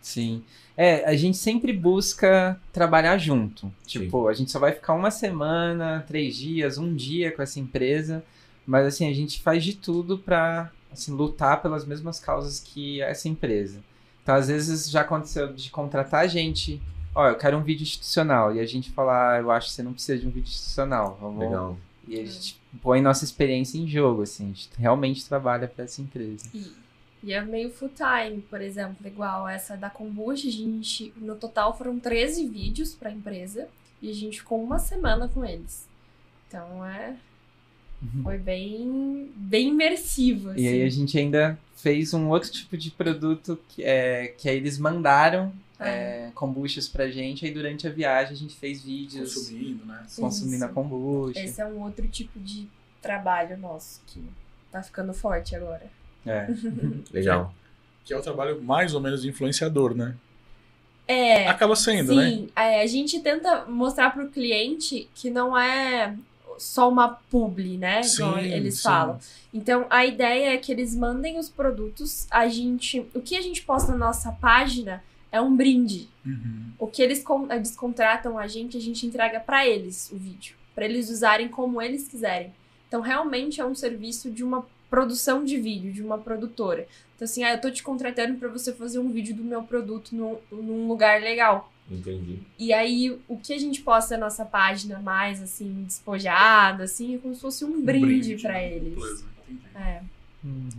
D: Sim. É, a gente sempre busca trabalhar junto. Tipo, a gente só vai ficar uma semana, três dias, um dia com essa empresa, mas assim, a gente faz de tudo pra assim, lutar pelas mesmas causas que essa empresa. Então, às vezes já aconteceu de contratar a gente, ó, eu quero um vídeo institucional, e a gente falar, ah, eu acho que você não precisa de um vídeo institucional, vamos
A: Legal.
D: E a gente põe nossa experiência em jogo, assim, a gente realmente trabalha pra essa empresa.
C: E, e é meio full time, por exemplo, igual essa da kombucha, a gente, no total foram 13 vídeos pra empresa e a gente ficou uma semana com eles. Então é foi bem bem imersivo assim.
D: E aí a gente ainda fez um outro tipo de produto que, é, que aí eles mandaram é, kombuchas pra gente, aí durante a viagem a gente fez vídeos
B: Consumindo, né?
D: consumindo a
C: Isso.
D: kombucha.
C: Esse é um outro tipo de trabalho nosso que tá ficando forte agora.
D: É.
A: Legal.
B: Que é o trabalho mais ou menos de influenciador, né?
C: É,
B: Acaba sendo, né?
C: Sim, é, a gente tenta mostrar pro cliente que não é só uma publi, né? Igual eles
B: sim.
C: falam. Então, a ideia é que eles mandem os produtos, a gente, o que a gente posta na nossa página é um brinde.
B: Uhum.
C: O que eles, eles contratam a gente, a gente entrega pra eles o vídeo, Pra eles usarem como eles quiserem. Então, realmente é um serviço de uma produção de vídeo, de uma produtora. Então, assim, ah, eu tô te contratando pra você fazer um vídeo do meu produto num, num lugar legal.
A: Entendi.
C: E aí, o que a gente posta na nossa página mais, assim, despojado, assim, é como se fosse um brinde, pra
B: né?
C: eles.
B: Beleza, entendi.
C: É.
D: Uhum.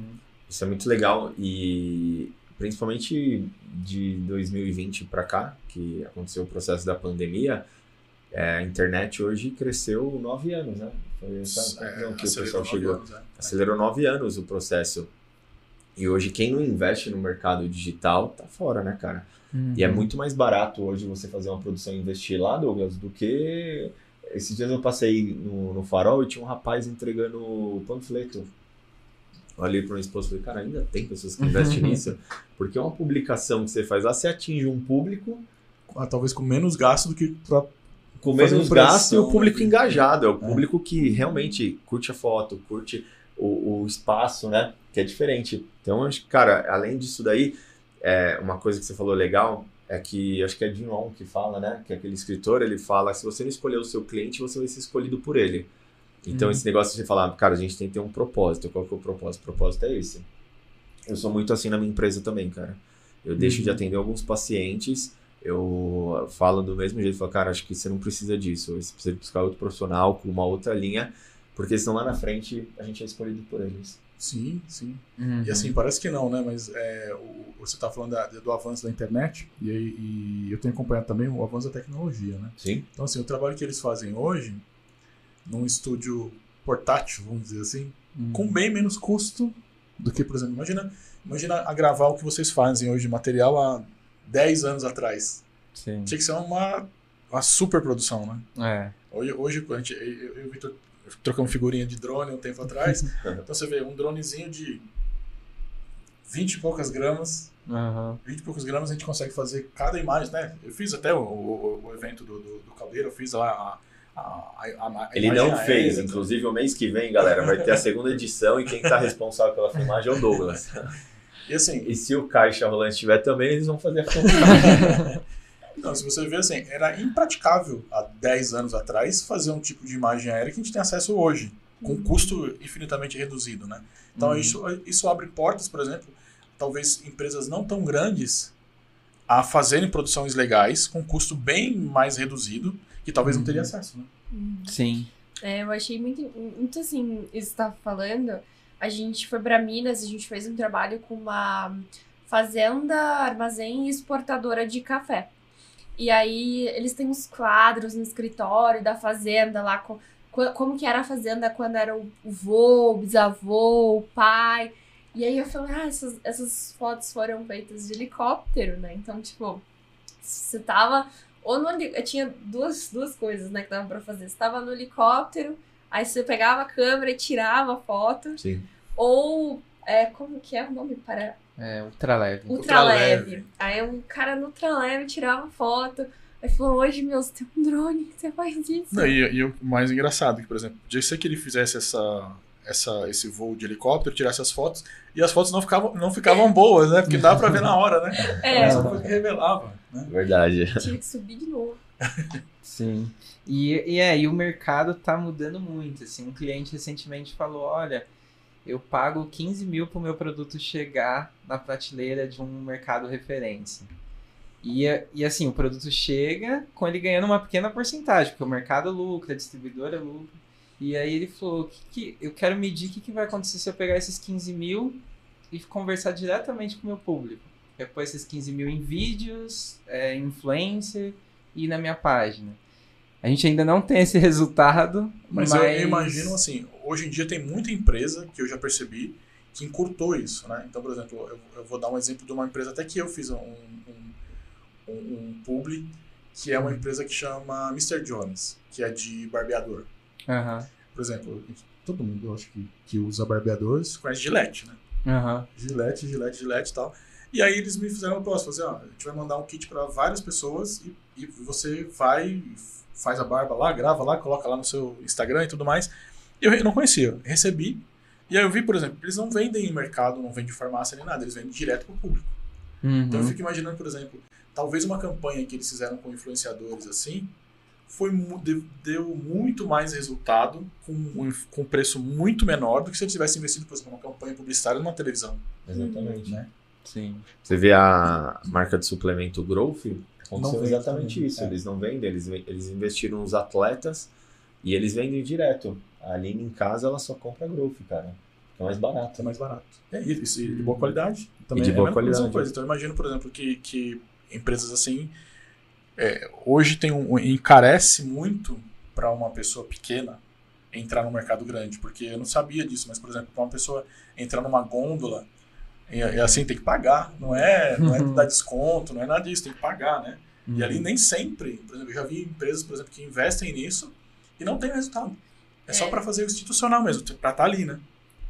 A: Isso é muito legal e principalmente de 2020 para cá, que aconteceu o processo da pandemia, é, a internet hoje cresceu nove anos, né? Foi essa
B: É,
A: conclusão que o
B: acelerou
A: pessoal
B: nove
A: chegou.
B: anos, é.
A: Acelerou nove anos o processo. E hoje quem não investe no mercado digital tá fora, né, cara? E é
D: Uhum.
A: muito mais barato hoje você fazer uma produção e investir lá, Douglas, do que. Esses dias eu passei no, no farol e tinha um rapaz entregando panfleto. Eu olhei para minha esposa e falei, cara, ainda tem pessoas que investem nisso? Porque é uma publicação que você faz lá, você atinge um público
B: Ah, talvez com menos gasto do que pra
A: com
B: Fazer
A: menos gasto e o público
B: né?
A: engajado. É o
B: É.
A: público que realmente curte a foto, curte o, o espaço, né? Que é diferente. Então, cara, além disso daí, é, uma coisa que você falou legal é que acho que é Jim Rohn que fala, né? Que aquele escritor, ele fala: se você não escolher o seu cliente, você vai ser escolhido por ele. Então,
D: Uhum.
A: esse negócio de você falar, cara, a gente tem que ter um propósito. Qual que é o propósito? O propósito é esse. Eu sou muito assim na minha empresa também, cara. Eu deixo de
D: Uhum.
A: atender alguns pacientes, eu falo do mesmo jeito, falo, cara, acho que você não precisa disso. Você precisa buscar outro profissional com uma outra linha, porque senão lá na frente a gente é escolhido por eles.
B: Sim, sim.
D: Uhum.
B: E assim, parece que não, né? Mas é, o- você tá falando da- do avanço da internet, e, e eu tenho acompanhado também o avanço da tecnologia, né?
A: Sim?
B: Então, assim, o trabalho que eles fazem hoje, num estúdio portátil, vamos dizer assim,
D: Uhum.
B: com bem menos custo do que, por exemplo, imagina, imagina a gravar o que vocês fazem hoje de material há 10 anos atrás.
D: Sim.
B: Tinha que ser uma, uma super produção, né?
D: É.
B: Hoje, hoje a gente, eu e o Victor trocamos figurinha de drone um tempo atrás. então você vê um dronezinho de 20 e poucas gramas.
D: Aham.
B: 20 e poucos gramas a gente consegue fazer cada imagem, né? Eu fiz até o, o, o evento do, do, do Caldeira, eu fiz lá a, a, a,
A: Ele não
B: aérea,
A: fez,
B: né?
A: inclusive o mês que vem, galera, vai ter a segunda edição e quem tá responsável pela filmagem é o Douglas.
B: E assim,
A: E se o Caixa Rolante estiver também, eles vão fazer a filmagem.
B: Então, se você ver assim, era impraticável há 10 anos atrás fazer um tipo de imagem aérea que a gente tem acesso hoje, com custo infinitamente reduzido, né? Então,
D: Uhum.
B: isso, isso abre portas, por exemplo, talvez empresas não tão grandes a fazerem produções legais com custo bem mais reduzido, que talvez não teria
D: Uhum.
B: acesso, né?
D: Sim.
C: É, eu achei muito, muito assim, isso tá falando. A gente foi pra Minas, a gente fez um trabalho com uma fazenda, armazém e exportadora de café. E aí eles têm uns quadros no escritório da fazenda lá, com, co- como que era a fazenda quando era o o vô, o bisavô, o pai. E aí eu falei, ah, essas, essas fotos foram feitas de helicóptero, né? Então, tipo, você tava Ou no eu tinha duas, duas coisas, né, que dava pra fazer. Você tava no helicóptero, aí você pegava a câmera e tirava a foto.
A: Sim.
C: Ou, é, como que é o nome? Para
D: É, ultraleve.
C: ultraleve.
B: Ultraleve.
C: Aí um cara no ultraleve tirava foto. Aí falou, hoje, meu, você tem um drone, você faz isso.
B: Não, e, e o mais engraçado, que, por exemplo, podia ser que ele fizesse essa, essa, esse voo de helicóptero, tirasse as fotos, e as fotos não ficavam, não ficavam boas, né? Porque dá pra ver na hora, né?
C: É,
B: Essa coisa que revelava, né?
A: Verdade.
C: tinha que subir de novo.
D: Sim. E, e é, e o mercado tá mudando muito, assim, um cliente recentemente falou, olha, eu pago 15 mil pro meu produto chegar na prateleira de um mercado referência. E, e assim, o produto chega com ele ganhando uma pequena porcentagem, porque o mercado lucra, a distribuidora lucra. E aí ele falou, que que, eu quero medir o que, que vai acontecer se eu pegar esses 15 mil e conversar diretamente com o meu público. Pôr esses 15 mil em vídeos, é, influencer e na minha página. A gente ainda não tem esse resultado,
B: Mas,
D: mas,
B: eu, imagino assim, hoje em dia tem muita empresa que eu já percebi que encurtou isso, né? Então, por exemplo, eu, eu vou dar um exemplo de uma empresa até que eu fiz um, um, um, um publi, que é uma empresa que chama Mr. Jones, que é de barbeador.
D: Aham,
B: Por exemplo, todo mundo eu acho que, que usa barbeador conhece Gillette, né?
D: aham.
B: Gillette, Gillette, Gillette e tal. E aí eles me fizeram uma proposta, assim, ó, a gente vai mandar um kit para várias pessoas e, e você vai, faz a barba lá, grava lá, coloca lá no seu Instagram e tudo mais. Eu não conhecia, recebi. E aí eu vi, por exemplo, eles não vendem em mercado, não vendem em farmácia nem nada, eles vendem direto pro público. Então eu
D: Uhum.
B: fico imaginando, por exemplo, talvez uma campanha que eles fizeram com influenciadores assim, foi deu muito mais resultado com um, com preço muito menor do que se eles tivessem investido, por exemplo, numa campanha publicitária numa televisão.
A: Exatamente.
B: Né?
D: Sim.
A: Você vê a marca de suplemento Growth, aconteceu
B: Não vende
A: exatamente
B: também,
A: isso.
B: é.
A: Eles não vendem, eles, eles investiram nos atletas e eles vendem direto. A Aline em casa, ela só compra Growth, cara. É mais barato.
B: É mais barato. É isso, e de boa qualidade. Também
A: de
B: é
A: boa
B: mesma- mesma
A: qualidade.
B: Coisa. Então eu imagino, por exemplo, que, que empresas assim é, hoje tem um, encarece muito para uma pessoa pequena entrar no mercado grande, porque eu não sabia disso, mas por exemplo, para uma pessoa entrar numa gôndola, é, é assim, tem que pagar, não é, não é dar desconto, não é nada disso, tem que pagar, né? E ali nem sempre, por exemplo, eu já vi empresas, por exemplo, que investem nisso e não tem resultado. É, só
C: É.
B: para fazer o institucional mesmo, para estar ali, né?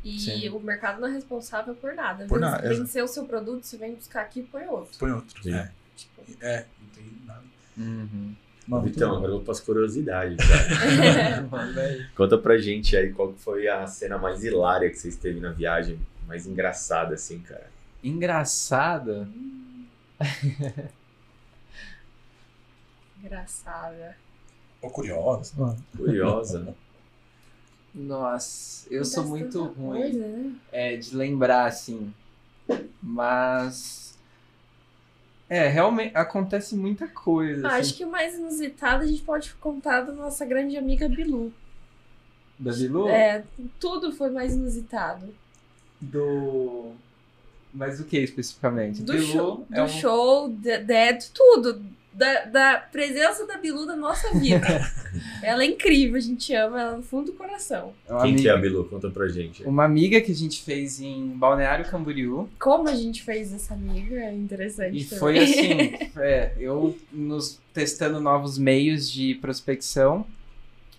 C: E
D: Sim.
C: o mercado não é responsável por nada.
B: Por nada,
C: vezes Venceu o seu produto, você vem buscar aqui e põe outro.
B: Põe outro.
A: Sim.
B: É,
C: Tipo,
B: é, não tem nada.
D: Uhum.
B: Mas
A: Então, agora eu vou para as curiosidades. Conta pra gente aí qual que foi a cena mais hilária que vocês teve na viagem, mais engraçada, assim, cara.
D: Engraçada.
C: engraçada.
B: Ou curiosa.
A: Curiosa.
D: Nossa, eu sou
C: Acontece
D: muito ruim
C: coisa, né?
D: é, de lembrar, assim. Mas. É, realmente acontece muita coisa.
C: Ah,
D: assim.
C: acho que o mais inusitado a gente pode contar da nossa grande amiga Bilu.
D: Da Bilu?
C: É, tudo foi mais inusitado.
D: Do. Mas o que especificamente?
C: Do
D: Bilu
C: show, do
D: é um...
C: show, de, de- de tudo. Da, da presença da Bilu na nossa vida. ela é incrível, a gente ama ela no fundo do coração.
D: é
A: Quem que é
D: amiga-
A: a Bilu? Conta pra gente.
D: Uma amiga que a gente fez em Balneário Camboriú.
C: Como a gente fez essa amiga, é interessante.
D: E
C: também.
D: foi assim, é, eu nos testando novos meios de prospecção,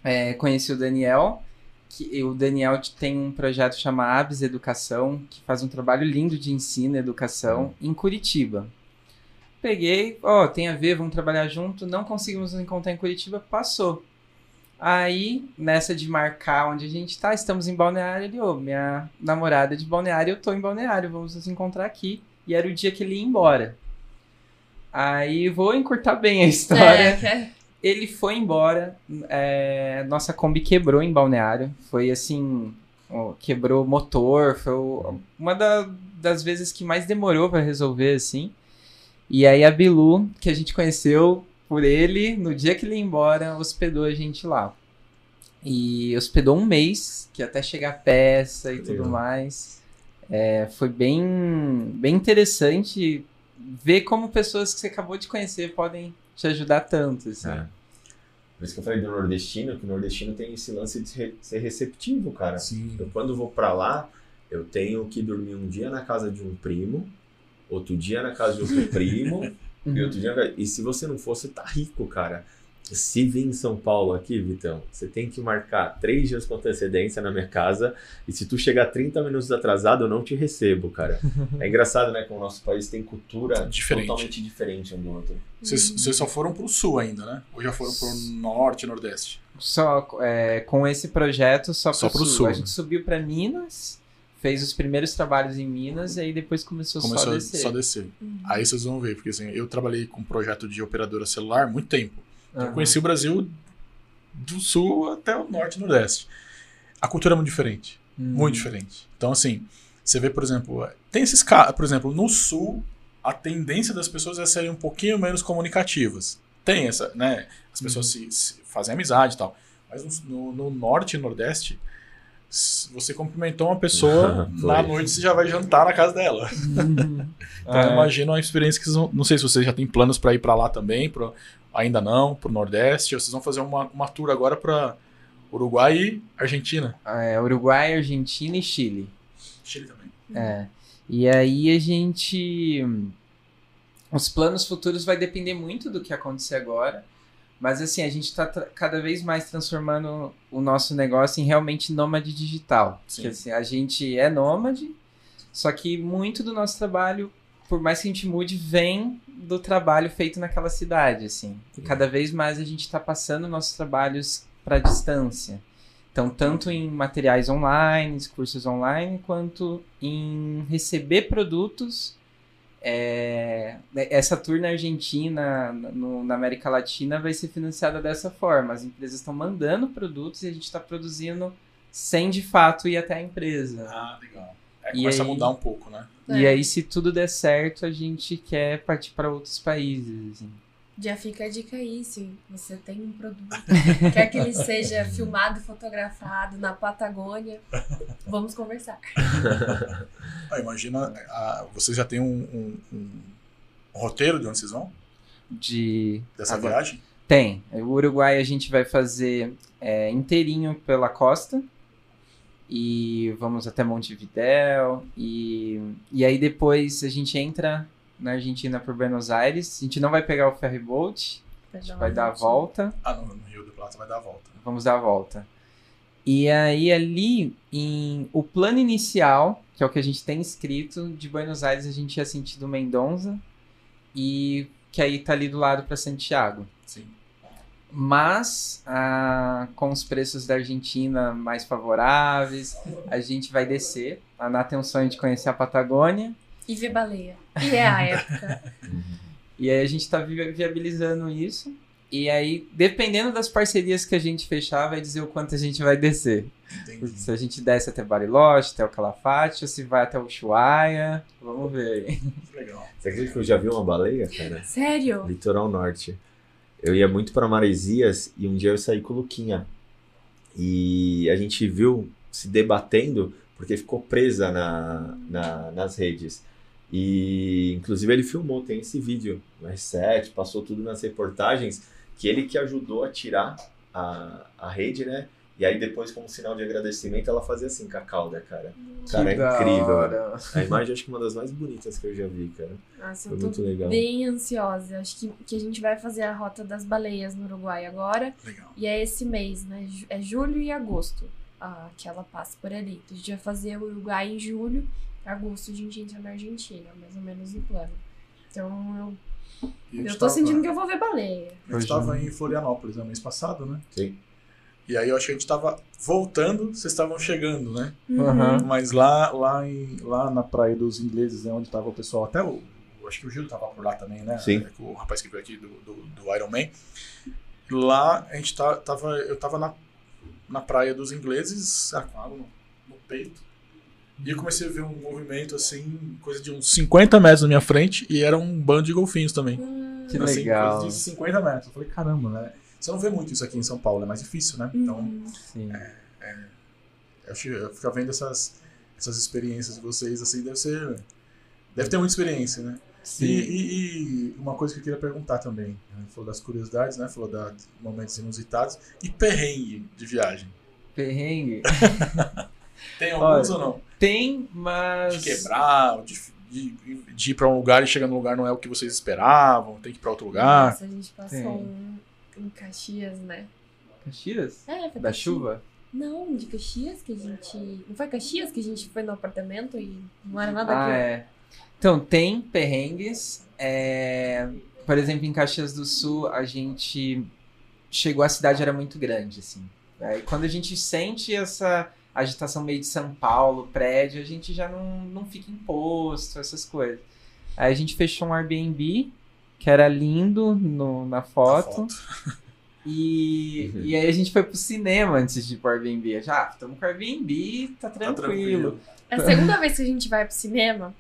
D: é, conheci o Daniel, que o Daniel tem um projeto chamado Abs Educação, que faz um trabalho lindo de ensino e educação em Curitiba. Peguei, ó, tem a ver, vamos trabalhar junto, não conseguimos nos encontrar em Curitiba, passou. Aí, nessa de marcar onde a gente tá, estamos em Balneário, ele, ô, minha namorada é de Balneário, eu tô em Balneário, vamos nos encontrar aqui. E era o dia que ele ia embora. Aí vou encurtar bem a história.
C: É, que é-
D: Ele foi embora. é, nossa Kombi quebrou em Balneário. Foi assim. quebrou o motor. Foi uma da- das vezes que mais demorou para resolver, assim. E aí a Bilu, que a gente conheceu por ele, no dia que ele ia embora, hospedou a gente lá. E hospedou um mês, que até chegar a peça e tudo mais. É, foi bem, bem interessante ver como pessoas que você acabou de conhecer podem te ajudar tanto. Assim.
A: É. Por isso que eu falei do nordestino, que o nordestino tem esse lance de ser receptivo, cara.
B: Sim.
A: Eu, quando vou pra lá, eu tenho que dormir um dia na casa de um primo, outro dia na casa de outro primo, E, outro dia, e se você não for, você tá rico, cara. Se vir em São Paulo aqui, Vitão, você tem que marcar três dias com antecedência na minha casa. E se tu chegar 30 minutos atrasado, eu não te recebo, cara. É engraçado, né? Que o nosso país tem cultura
B: Diferente.
A: totalmente diferente um do outro.
B: Vocês vocês só foram pro sul ainda, né? Ou já foram pro norte, nordeste?
D: Só é, com esse projeto só,
B: Só
D: pro
B: pro
D: sul.
B: sul,
D: A
B: né?
D: gente subiu para Minas, fez os primeiros trabalhos em Minas e aí depois começou,
B: Começou
D: só a
B: a
D: descer.
B: só descer.
C: Uhum.
B: Aí vocês vão ver, porque assim, eu trabalhei com um projeto de operadora celular há muito tempo. Então, Eu conheci o Brasil do sul até o norte e nordeste. A cultura é muito diferente.
D: Hum.
B: Muito diferente. Então, assim, você vê, por exemplo, tem esses casos, por exemplo, no sul, a tendência das pessoas é serem um pouquinho menos comunicativas. Tem essa, né? As pessoas se, se fazem amizade e tal. Mas no, no- no norte e nordeste, você cumprimentou uma pessoa, na noite você já vai jantar na casa dela. Então,
D: É.
B: imagina uma experiência que. Não sei se vocês já têm planos para ir para lá também, ainda não, pro Nordeste. Ou vocês vão fazer uma, uma tour agora para Uruguai e Argentina.
D: É, Uruguai, Argentina e Chile.
B: Chile também.
D: É. E aí a gente. Os planos futuros vai depender muito do que acontecer agora. Mas assim, a gente está cada vez mais transformando o nosso negócio em realmente nômade digital.
B: Sim.
D: Que, assim, a gente é nômade, só que muito do nosso trabalho, por mais que a gente mude, vem do trabalho feito naquela cidade, assim. E cada vez mais a gente está passando nossos trabalhos para distância. Então, tanto em materiais online, cursos online, quanto em receber produtos. É, essa tour na Argentina, no- na América Latina, vai ser financiada dessa forma. As empresas estão mandando produtos e a gente está produzindo sem de fato ir até a empresa.
B: Ah, legal. É, começa a
D: aí-
B: mudar um pouco, né?
D: E
C: É.
D: aí, se tudo der certo, a gente quer partir para outros países. assim.
C: Já fica a dica aí, se você tem um produto, quer que ele seja filmado e fotografado na Patagônia, vamos conversar.
B: Ah, imagina, ah, vocês já têm um, um- um roteiro de onde vocês vão?
D: De
B: Dessa
D: Agora-
B: viagem?
D: Tem. O Uruguai a gente vai fazer é, inteirinho pela costa. E vamos até Montevidéu. E, e aí depois a gente entra na Argentina por Buenos Aires. A gente não vai pegar o ferry boat. A gente vai dar a volta.
B: Ah, no, no Rio do Plata vai dar a volta.
D: Vamos dar a volta. E aí ali, em o plano inicial, que é o que a gente tem escrito, de Buenos Aires a gente tinha sentido Mendonça. E que aí tá ali do lado para Santiago.
B: Sim.
D: Mas, ah, com os preços da Argentina mais favoráveis, a gente vai descer. A Ana tem um sonho de conhecer a Patagônia.
C: E ver baleia. E é a época.
D: E aí a gente está viabilizando isso. E aí, dependendo das parcerias que a gente fechar, vai dizer o quanto a gente vai descer.
B: Entendi.
D: Se a gente desce até Bariloche, até o Calafate, ou se vai até o Ushuaia. Vamos ver aí.
B: Legal.
A: Você acredita que eu já vi uma baleia, cara?
C: Sério?
A: Litoral Norte. Eu ia muito para Maresias e um dia eu saí com o Luquinha. E a gente viu se debatendo porque ficou presa na, na- nas redes. E inclusive ele filmou, tem esse vídeo no R7, passou tudo nas reportagens, que ele que ajudou a tirar a, a rede, né? E aí depois, como sinal de agradecimento, ela fazia assim com a cauda, cara. Cara, é
D: Que
A: incrível.
D: hora.
A: A imagem acho que é uma das mais bonitas que eu já vi, cara.
C: Nossa,
A: Foi
C: eu tô
A: muito legal.
C: bem ansiosa. Acho que, que a gente vai fazer a rota das baleias no Uruguai agora.
B: Legal.
C: E é esse mês, né? É julho e agosto ah, que ela passa por ali. Então, a gente vai fazer o Uruguai em julho, agosto a gente entra na Argentina, mais ou menos o plano. Então eu, eu tô
B: tava-
C: sentindo que eu vou ver baleia.
B: Gente estava em Florianópolis no mês passado, né?
A: Sim.
B: E aí eu acho que a gente estava voltando, vocês estavam chegando, né?
D: Uhum.
B: Mas lá, lá, em, lá na Praia dos Ingleses, né, onde estava o pessoal, até o. Acho que o Gil estava por lá também, né?
A: Sim.
B: O rapaz que veio aqui do, do, do Iron Man. Lá a gente tá, tava. Eu tava na, na Praia dos Ingleses, ah, com água no, no peito. E eu comecei a ver um movimento assim, coisa de uns 50 metros na minha frente, e era um bando de golfinhos também.
D: Que
B: assim,
D: legal.
B: Coisa de 50 metros. Eu falei, caramba, né? Você não vê muito isso aqui em São Paulo, é mais difícil, né? Então,
C: hum.
D: Sim.
B: eu acho que eu ficar vendo essas, essas experiências de vocês, assim, deve ser. Deve ter muita experiência, né? E,
D: Sim.
B: e- e uma coisa que eu queria perguntar também. né? Falou das curiosidades, né? Falou da, de momentos inusitados. E perrengue de viagem.
D: Perrengue.
B: Tem alguns
D: Olha,
B: ou não?
D: Tem, mas.
B: De quebrar, de, de, de ir pra um lugar e chegar num lugar não é o que vocês esperavam, tem que ir pra outro lugar.
C: Nossa, a gente passou
D: Tem.
C: um em Caxias, né?
D: Caxias?
C: É, foi
D: Da
C: Caxias.
D: chuva?
C: Não, de Caxias que a gente. Não foi Caxias que a gente foi no apartamento e não era nada
D: Ah,
C: aquilo?
D: é. Então, tem perrengues. é, Por exemplo, em Caxias do Sul, a gente chegou, a cidade era muito grande, assim. Aí, quando a gente sente essa agitação meio de São Paulo, prédio, a gente já não, não fica imposto, essas coisas. Aí a gente fechou um Airbnb, que era lindo no- na foto. E,
A: Uhum.
D: e aí a gente foi pro cinema antes de ir pro Airbnb. Já, ah, estamos com o Airbnb, tá
B: Tá
D: tranquilo.
B: tranquilo.
C: É a segunda vez que a gente vai pro cinema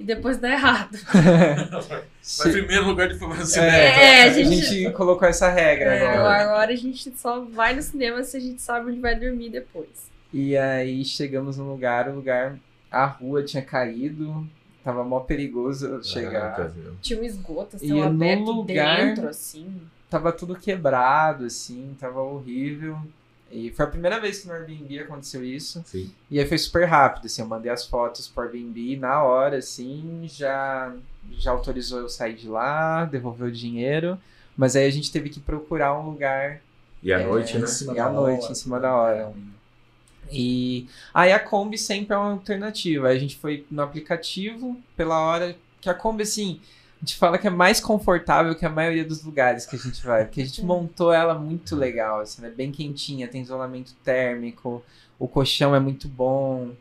C: e depois dá errado.
B: Mas primeiro lugar de fazer cinema.
C: É,
D: a
C: a
D: gente...
C: gente-
D: colocou essa regra
C: É,
D: agora.
C: agora a gente só vai no cinema se a gente sabe onde vai dormir depois.
D: E aí chegamos no lugar, o lugar, a rua tinha caído, tava mó perigoso chegar.
A: Caraca.
C: Tinha um esgoto,
D: E
C: céu
D: no
C: aberto
D: lugar-
C: dentro, assim.
D: Tava tudo quebrado, assim, tava horrível. E foi a primeira vez que no Airbnb aconteceu isso.
A: Sim.
D: E aí foi super rápido, assim, eu mandei as fotos pro Airbnb na hora, assim, já, já autorizou eu sair de lá, devolveu o dinheiro. Mas aí a gente teve que procurar um lugar
A: E à
D: É,
A: noite, né?
B: cima
D: E à noite,
B: hora.
D: em cima da hora. E aí a Kombi sempre é uma alternativa. A gente foi no aplicativo pela hora que a Kombi, assim, a gente fala que é mais confortável que a maioria dos lugares que a gente vai. Porque a gente montou ela muito legal, assim, né? Bem quentinha, tem isolamento térmico, o colchão é muito bom.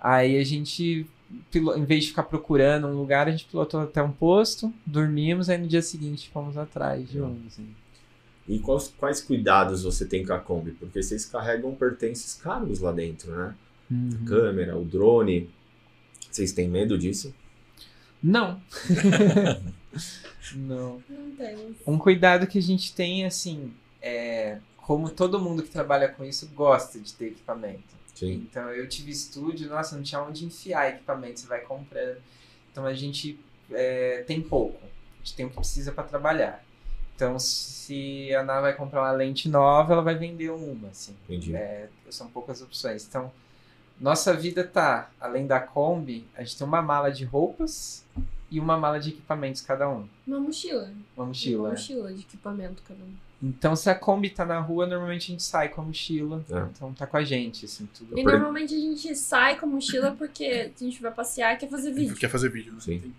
D: Aí a gente, em vez de ficar procurando um lugar, a gente pilotou até um posto, dormimos, aí no dia seguinte fomos atrás de um. Assim.
A: E quais, quais cuidados você tem com a Kombi? Porque vocês carregam pertences caros lá dentro, né? A câmera, o drone. Vocês têm medo disso?
D: Não. Não.
C: Não temos.
D: Um cuidado que a gente tem, assim, é como todo mundo que trabalha com isso gosta de ter equipamento.
A: Sim.
D: Então eu tive estúdio, nossa, não tinha onde enfiar equipamento, você vai comprando. Então a gente é, tem pouco, a gente tem o que precisa para trabalhar. Então se a Ana vai comprar uma lente nova, ela vai vender uma, assim.
A: Entendi.
D: É, são poucas opções. Então, nossa vida tá, além da Kombi, a gente tem uma mala de roupas e uma mala de equipamentos cada um.
C: Uma mochila.
D: Uma mochila.
C: Uma
D: né?
C: mochila de equipamento cada um.
D: Então, se a Kombi tá na rua, normalmente a gente sai com a mochila.
A: É.
D: Então tá com a gente, assim, tudo.
C: E normalmente a gente sai com a mochila porque a gente vai passear e quer fazer vídeo.
B: Quer fazer vídeo, né?
A: Sim.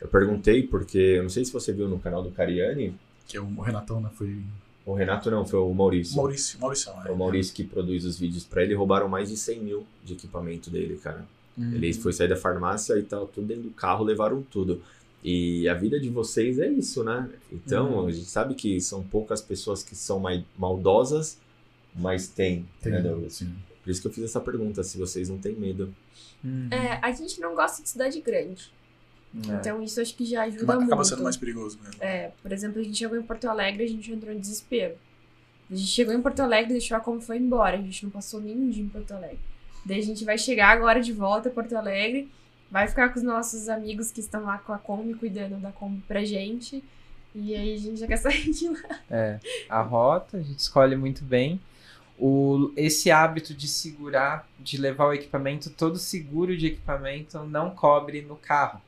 A: Eu perguntei porque, eu não sei se você viu no canal do Cariani,
B: Que é o Renatão, né? Foi
A: o Renato não, foi o Maurício.
B: Maurício. Maurício,
A: É o Maurício que produz os vídeos pra ele, roubaram mais de 100 mil de equipamento dele, cara.
D: Uhum.
A: Ele foi sair da farmácia e tal, tudo dentro do carro, levaram tudo. E a vida de vocês é isso, né? Então,
D: Uhum.
A: a gente sabe que são poucas pessoas que são mais maldosas, mas tem,
B: Tem,
A: né, Douglas?
B: sim.
A: Por isso que eu fiz essa pergunta, se vocês não têm medo.
D: Uhum.
C: É, a gente não gosta de cidade grande.
D: É.
C: Então isso acho que já ajuda
B: Acaba
C: muito.
B: sendo mais perigoso mesmo.
C: É, por exemplo, a gente chegou em Porto Alegre e a gente entrou em desespero. A gente chegou em Porto Alegre, deixou a Kombi e foi embora. A gente não passou nenhum dia em Porto Alegre. Daí a gente vai chegar agora de volta a Porto Alegre, vai ficar com os nossos amigos que estão lá com a Kombi, cuidando da Kombi pra gente. E aí a gente já quer sair de lá.
D: É, a rota, a gente escolhe muito bem. O, esse hábito de segurar, de levar o equipamento, todo seguro de equipamento não cobre no carro.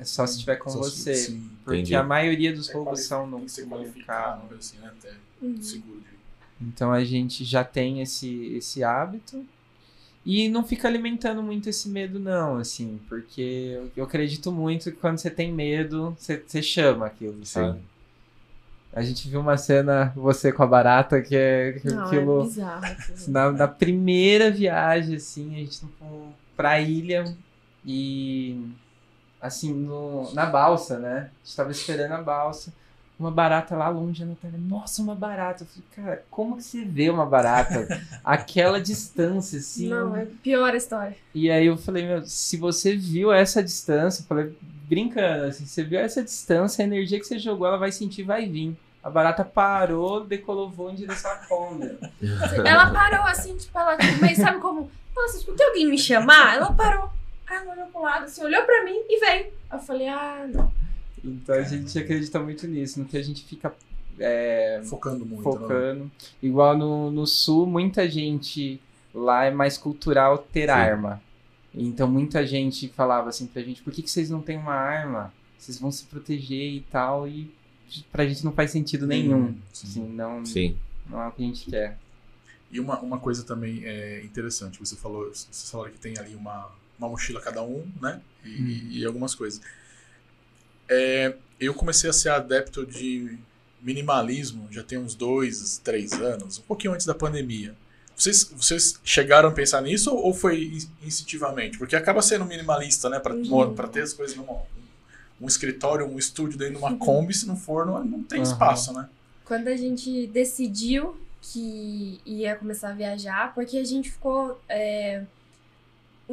D: É só se estiver com
B: Só se-
D: você.
B: sim.
D: Porque
A: Entendi.
D: a maioria dos
B: É
D: roubos
B: quali-
D: são
B: tem
D: no,
B: que ser
D: no
B: qualificado,
D: carro.
B: assim, né? Até
C: Uhum.
B: seguro de.
D: Então a gente já tem esse, esse hábito. E não fica alimentando muito esse medo, não, assim, porque eu- eu acredito muito que quando você tem medo, você, você chama aquilo, sabe? A gente viu uma cena, você com a barata, que é que
C: Não,
D: aquilo.
C: é bizarro. aquilo.
D: Na, na primeira viagem, assim, a gente foi pra ilha e assim, no, na balsa, né? A gente tava esperando a balsa. Uma barata lá longe, na tela. Nossa, uma barata. Eu falei, cara, como que você vê uma barata? Aquela distância, assim.
C: Não, é pior a história.
D: E aí eu falei, meu, se você viu essa distância, eu falei, brincando, assim, você viu essa distância, a energia que você jogou, ela vai sentir, vai vir. A barata parou, decolou voo em direção à Kombi.
C: Ela parou assim, tipo, ela meio, sabe como? Nossa, tipo, tem alguém me chamar? Ela parou. Aí ela olhou pro lado, assim, olhou pra mim e veio. Eu falei, ah, não.
D: Então a gente acredita muito nisso, no que a gente fica é,
B: Focando muito. Né?
D: focando. Igual no, no sul, muita gente lá é mais cultural ter
A: Sim.
D: arma. Então muita gente falava assim pra gente, por que, que vocês não têm uma arma? Vocês vão se proteger e tal, e pra gente não faz sentido nenhum.
B: Sim.
D: Assim, não,
A: Sim.
D: não é o que a gente quer.
B: E uma, uma coisa também é interessante, você falou, você falou que tem ali uma, uma mochila cada um, né? E,
D: Hum.
B: e algumas coisas. É, eu comecei a ser adepto de minimalismo já tem uns dois, três anos, um pouquinho antes da pandemia. Vocês, vocês chegaram a pensar nisso ou foi in- instintivamente? Porque acaba sendo minimalista, né? Pra,
C: Uhum.
B: ter as coisas numa, um escritório, um estúdio dentro de uma Kombi, se não for, não, não tem
D: Aham.
B: espaço, né?
C: Quando a gente decidiu que ia começar a viajar, porque a gente ficou é,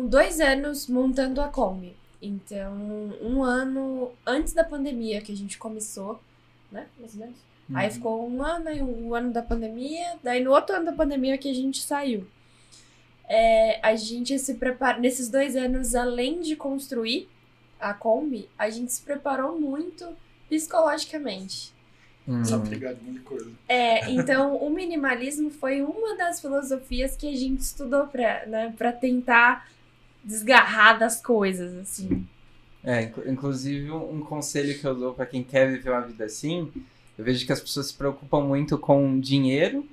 C: dois anos montando a Kombi. Então, um ano antes da pandemia que a gente começou, né? Mais ou menos. Aí ficou um ano, aí um ano da pandemia, daí no outro ano da pandemia que a gente saiu. É, a gente se prepara, nesses dois anos, além de construir a Kombi, a gente se preparou muito psicologicamente.
D: Hum.
B: De um monte de coisa.
C: É, então o minimalismo foi uma das filosofias que a gente estudou pra, né, pra tentar desgarrar das coisas, assim.
D: É, inclu- inclusive um conselho que eu dou pra quem quer viver uma vida assim, eu vejo que as pessoas se preocupam muito com dinheiro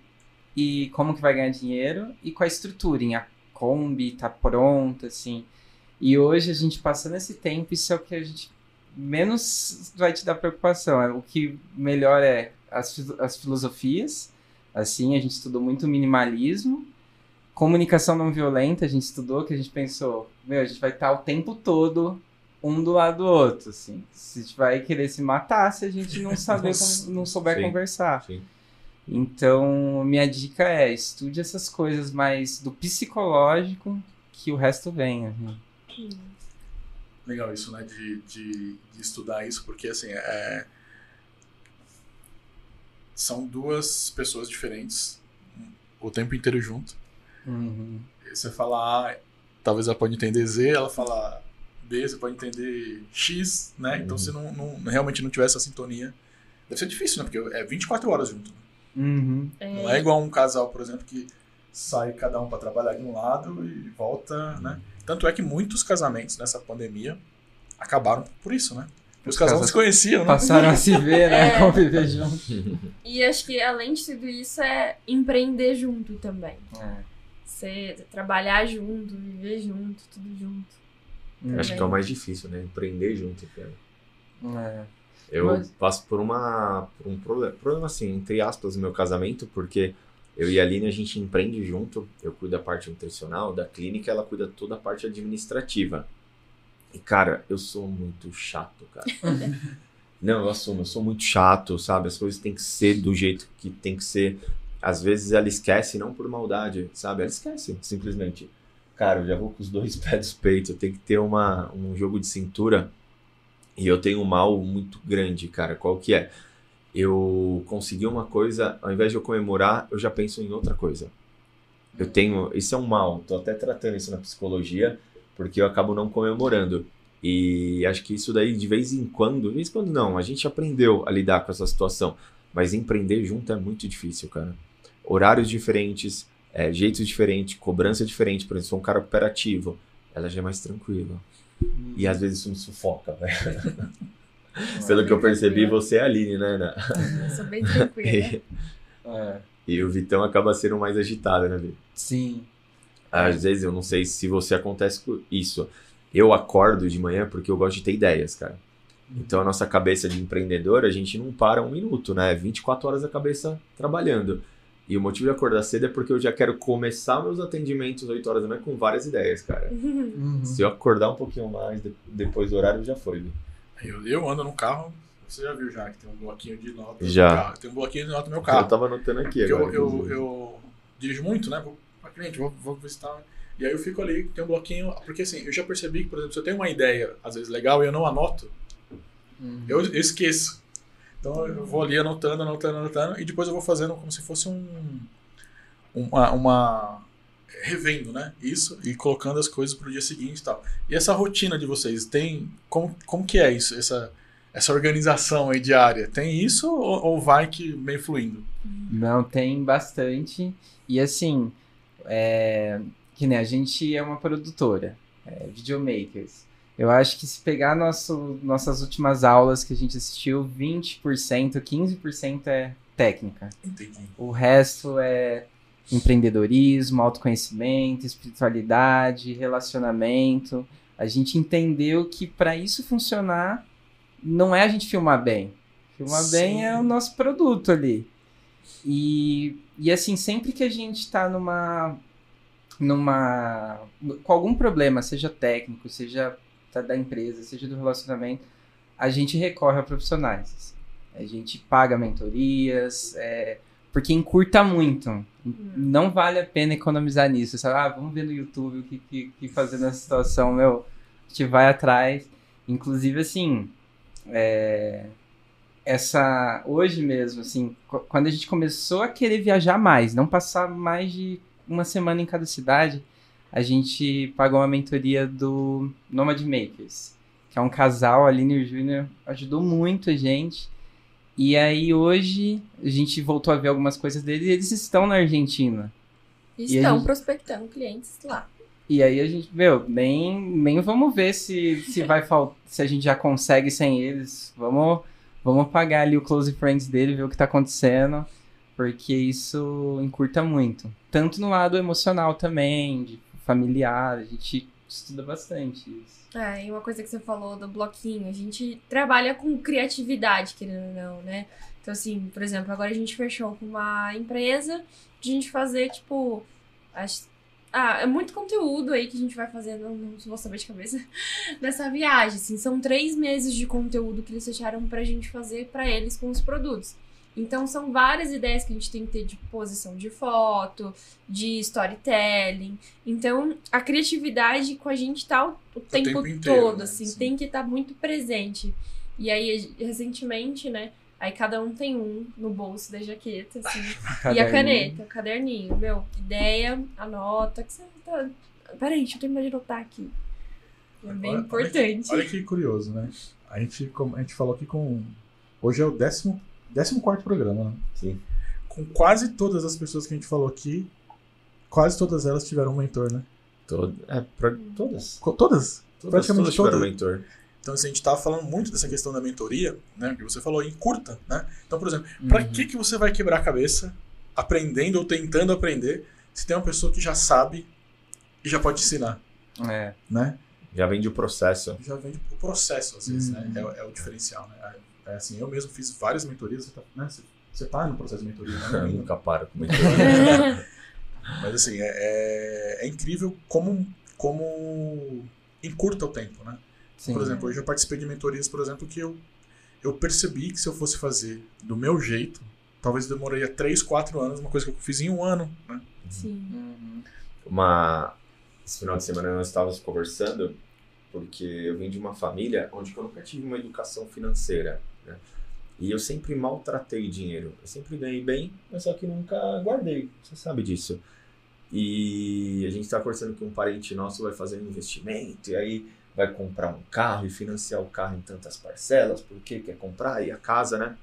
D: e como que vai ganhar dinheiro e com a estrutura, em a Kombi tá pronta, assim. E hoje a gente passando esse tempo, isso é o que a gente menos vai te dar preocupação. É, O que melhor é as, as filosofias, assim, a gente estudou muito minimalismo, comunicação não violenta, a gente estudou, que a gente pensou, meu, a gente vai estar o tempo todo um do lado do outro, assim. A gente vai querer se matar se a gente não saber, não souber
A: Sim.
D: conversar.
A: Sim.
D: Então, minha dica é, estude essas coisas mais do psicológico que o resto vem. assim.
B: Legal isso, né? De, de, de estudar isso, porque assim, é... são duas pessoas diferentes o tempo inteiro junto.
D: Uhum.
B: Você fala A, talvez ela pode entender Z, ela fala B, você pode entender X, né? Então,
A: Uhum.
B: se não, não- realmente não tiver essa sintonia, deve ser difícil, né? Porque é 24 horas junto. né?
D: Uhum.
B: Não é igual um casal, por exemplo, que sai cada um para trabalhar de um lado e volta, né? Tanto é que muitos casamentos nessa pandemia acabaram por isso, né? Os
D: Os
B: casais se conheciam, né?
D: Passaram a se ver, né?
C: É.
D: Conviver junto.
C: E acho que além de tudo isso é empreender junto também.
D: É.
C: Você trabalhar junto, viver junto, tudo junto.
D: Uhum.
A: Acho que é o mais difícil, né? Empreender junto, cara.
D: É.
A: Eu
D: Mas-
A: passo por uma por um problema, problema assim, entre aspas, no meu casamento, porque eu e a Aline a gente empreende junto. Eu cuido da parte nutricional, da clínica, ela cuida toda a parte administrativa. E cara, eu sou muito chato, cara. Não, eu assumo, eu sou muito chato, sabe? As coisas têm que ser do jeito que tem que ser. Às vezes ela esquece, não por maldade, sabe? Ela esquece, simplesmente. Cara, eu já vou com os dois pés dos peitos, eu tenho que ter uma, um jogo de cintura. E eu tenho um mal muito grande, cara. Qual que é? Eu consegui uma coisa, ao invés de eu comemorar, eu já penso em outra coisa. Eu tenho. Isso é um mal, tô até tratando isso na psicologia, porque eu acabo não comemorando. E acho que isso daí, de vez em quando, de vez em quando não, a gente aprendeu a lidar com essa situação. Mas empreender junto é muito difícil, cara. Horários diferentes, é, jeitos diferentes, cobrança diferente. Por exemplo, sou um cara operativo, ela já é mais tranquila. E às vezes isso me sufoca, velho. Pelo que eu percebi, você é a Aline, né, Ana?
C: Eu sou bem tranquila.
A: E,
D: É.
A: e o Vitão acaba sendo mais agitado, né, Vi?
D: Sim.
A: Às vezes eu não sei se você acontece com isso. Eu acordo de manhã porque eu gosto de ter ideias, cara. Então a nossa cabeça de empreendedor, a gente não para um minuto, né? 24 horas a cabeça trabalhando. E o motivo de acordar cedo é porque eu já quero começar meus atendimentos 8 horas da manhã com várias ideias, cara.
D: Uhum.
A: Se eu acordar um pouquinho mais de- depois do horário, já foi.
B: Eu, eu ando no carro, você já viu já que tem um bloquinho de notas
A: Já.
B: no carro. Tem um bloquinho de notas no meu
A: Eu
B: carro.
A: tava anotando aqui
B: Porque
A: agora.
B: eu, eu, eu dirijo muito, né? Vou pra cliente, vou, vou visitar. E aí eu fico ali, tem um bloquinho. Porque assim, eu já percebi que, por exemplo, se eu tenho uma ideia, às vezes legal, e eu não anoto,
D: Uhum.
B: eu, eu esqueço. Então eu vou ali anotando, anotando, anotando, e depois eu vou fazendo como se fosse um. Uma. uma revendo, né? Isso, e colocando as coisas pro dia seguinte e tal. E essa rotina de vocês, tem. Como, como que é isso? Essa, essa organização aí diária? Tem isso ou, ou vai que meio fluindo?
D: Não, tem bastante. E assim, é, que nem a gente é uma produtora. é, videomakers. Eu acho que se pegar nosso, nossas últimas aulas que a gente assistiu, 20%, 15% é técnica.
B: Entendi.
D: O resto é empreendedorismo, autoconhecimento, espiritualidade, relacionamento. A gente entendeu que para isso funcionar, não é a gente filmar bem. Filmar
B: Sim.
D: bem é o nosso produto ali. E, e assim, sempre que a gente está numa, numa. com algum problema, seja técnico, seja da- da empresa, seja do relacionamento, a gente recorre a profissionais. assim. A gente paga mentorias, é, porque encurta muito. Não vale a pena economizar nisso. Sabe? Ah, vamos ver no YouTube o que, que, que fazer nessa situação, meu. A gente vai atrás. Inclusive, assim, é, essa hoje mesmo, assim, qu- quando a gente começou a querer viajar mais, não passar mais de uma semana em cada cidade, a gente pagou uma mentoria do Nomad Makers, que é um casal, a Aline e o Júnior, ajudou muito a gente. E aí hoje a gente voltou a ver algumas coisas deles e eles estão na Argentina.
C: Estão
D: gente-
C: prospectando clientes lá.
D: E aí a gente, meu, nem, nem vamos ver se, se vai fal- se a gente já consegue sem eles. Vamos, vamos pagar ali o close friends dele, ver o que tá acontecendo, porque isso encurta muito. Tanto no lado emocional também, de familiar, a gente estuda bastante isso.
C: É, e uma coisa que você falou do bloquinho, a gente trabalha com criatividade, querendo ou não, né? Então, assim, por exemplo, agora a gente fechou com uma empresa de a gente fazer, tipo. As... Ah, é muito conteúdo aí que a gente vai fazer, não, não vou saber de cabeça, nessa viagem. Assim, são três meses de conteúdo que eles fecharam pra gente fazer pra eles com os produtos. Então, são várias ideias que a gente tem que ter de posição de foto, de storytelling. Então, a criatividade com a gente tá o, o tempo,
B: tempo inteiro,
C: todo,
B: né?
C: assim,
B: Sim.
C: tem que estar muito presente. E aí, recentemente, né, aí cada um tem um no bolso da jaqueta, assim, e a caneta, o caderninho, meu, ideia, anota, que você tá... Peraí, deixa eu terminar de anotar aqui. É bem
B: Olha-
C: importante.
B: Olha que curioso, né? A gente, como a gente falou aqui com. Hoje é o décimo, décimo quarto programa, né?
A: Sim.
B: Com quase todas as pessoas que a gente falou aqui, quase todas elas tiveram um mentor, né?
A: Todo, é, pra, todas.
B: Co- Todas?
A: Todas,
B: Praticamente
A: todas tiveram
B: todas.
A: mentor.
B: Então, assim, a gente tava falando muito dessa questão da mentoria, né? Que você falou, em curta, né? Então, por exemplo, pra
D: Uhum.
B: que, que você vai quebrar a cabeça aprendendo ou tentando aprender se tem uma pessoa que já sabe e já pode ensinar,
D: É.
B: né?
A: Já vem de o processo.
B: já vem o processo, às vezes, né?
D: Uhum.
B: É, é o diferencial, né? É, assim, eu mesmo fiz várias mentorias, você tá, né? você, você tá no processo de mentoria, né?
A: Eu nunca paro com mentor.
B: Mas assim, é, é, é incrível como, como encurta o tempo, né?
D: Sim.
B: Por exemplo, hoje eu participei de mentorias, por exemplo, que eu, eu percebi que se eu fosse fazer do meu jeito, talvez demoraria 3, 4 anos, uma coisa que eu fiz em um ano, né?
C: Sim.
D: Uhum.
A: uma esse final de semana nós estávamos conversando porque eu vim de uma família onde eu nunca tive uma educação financeira né? e eu sempre maltratei dinheiro. Eu sempre ganhei bem mas só que nunca guardei. Você sabe disso. E a gente está conversando que um parente nosso vai fazer um investimento e aí vai comprar um carro e financiar o carro em tantas parcelas porque quer comprar? E a casa né?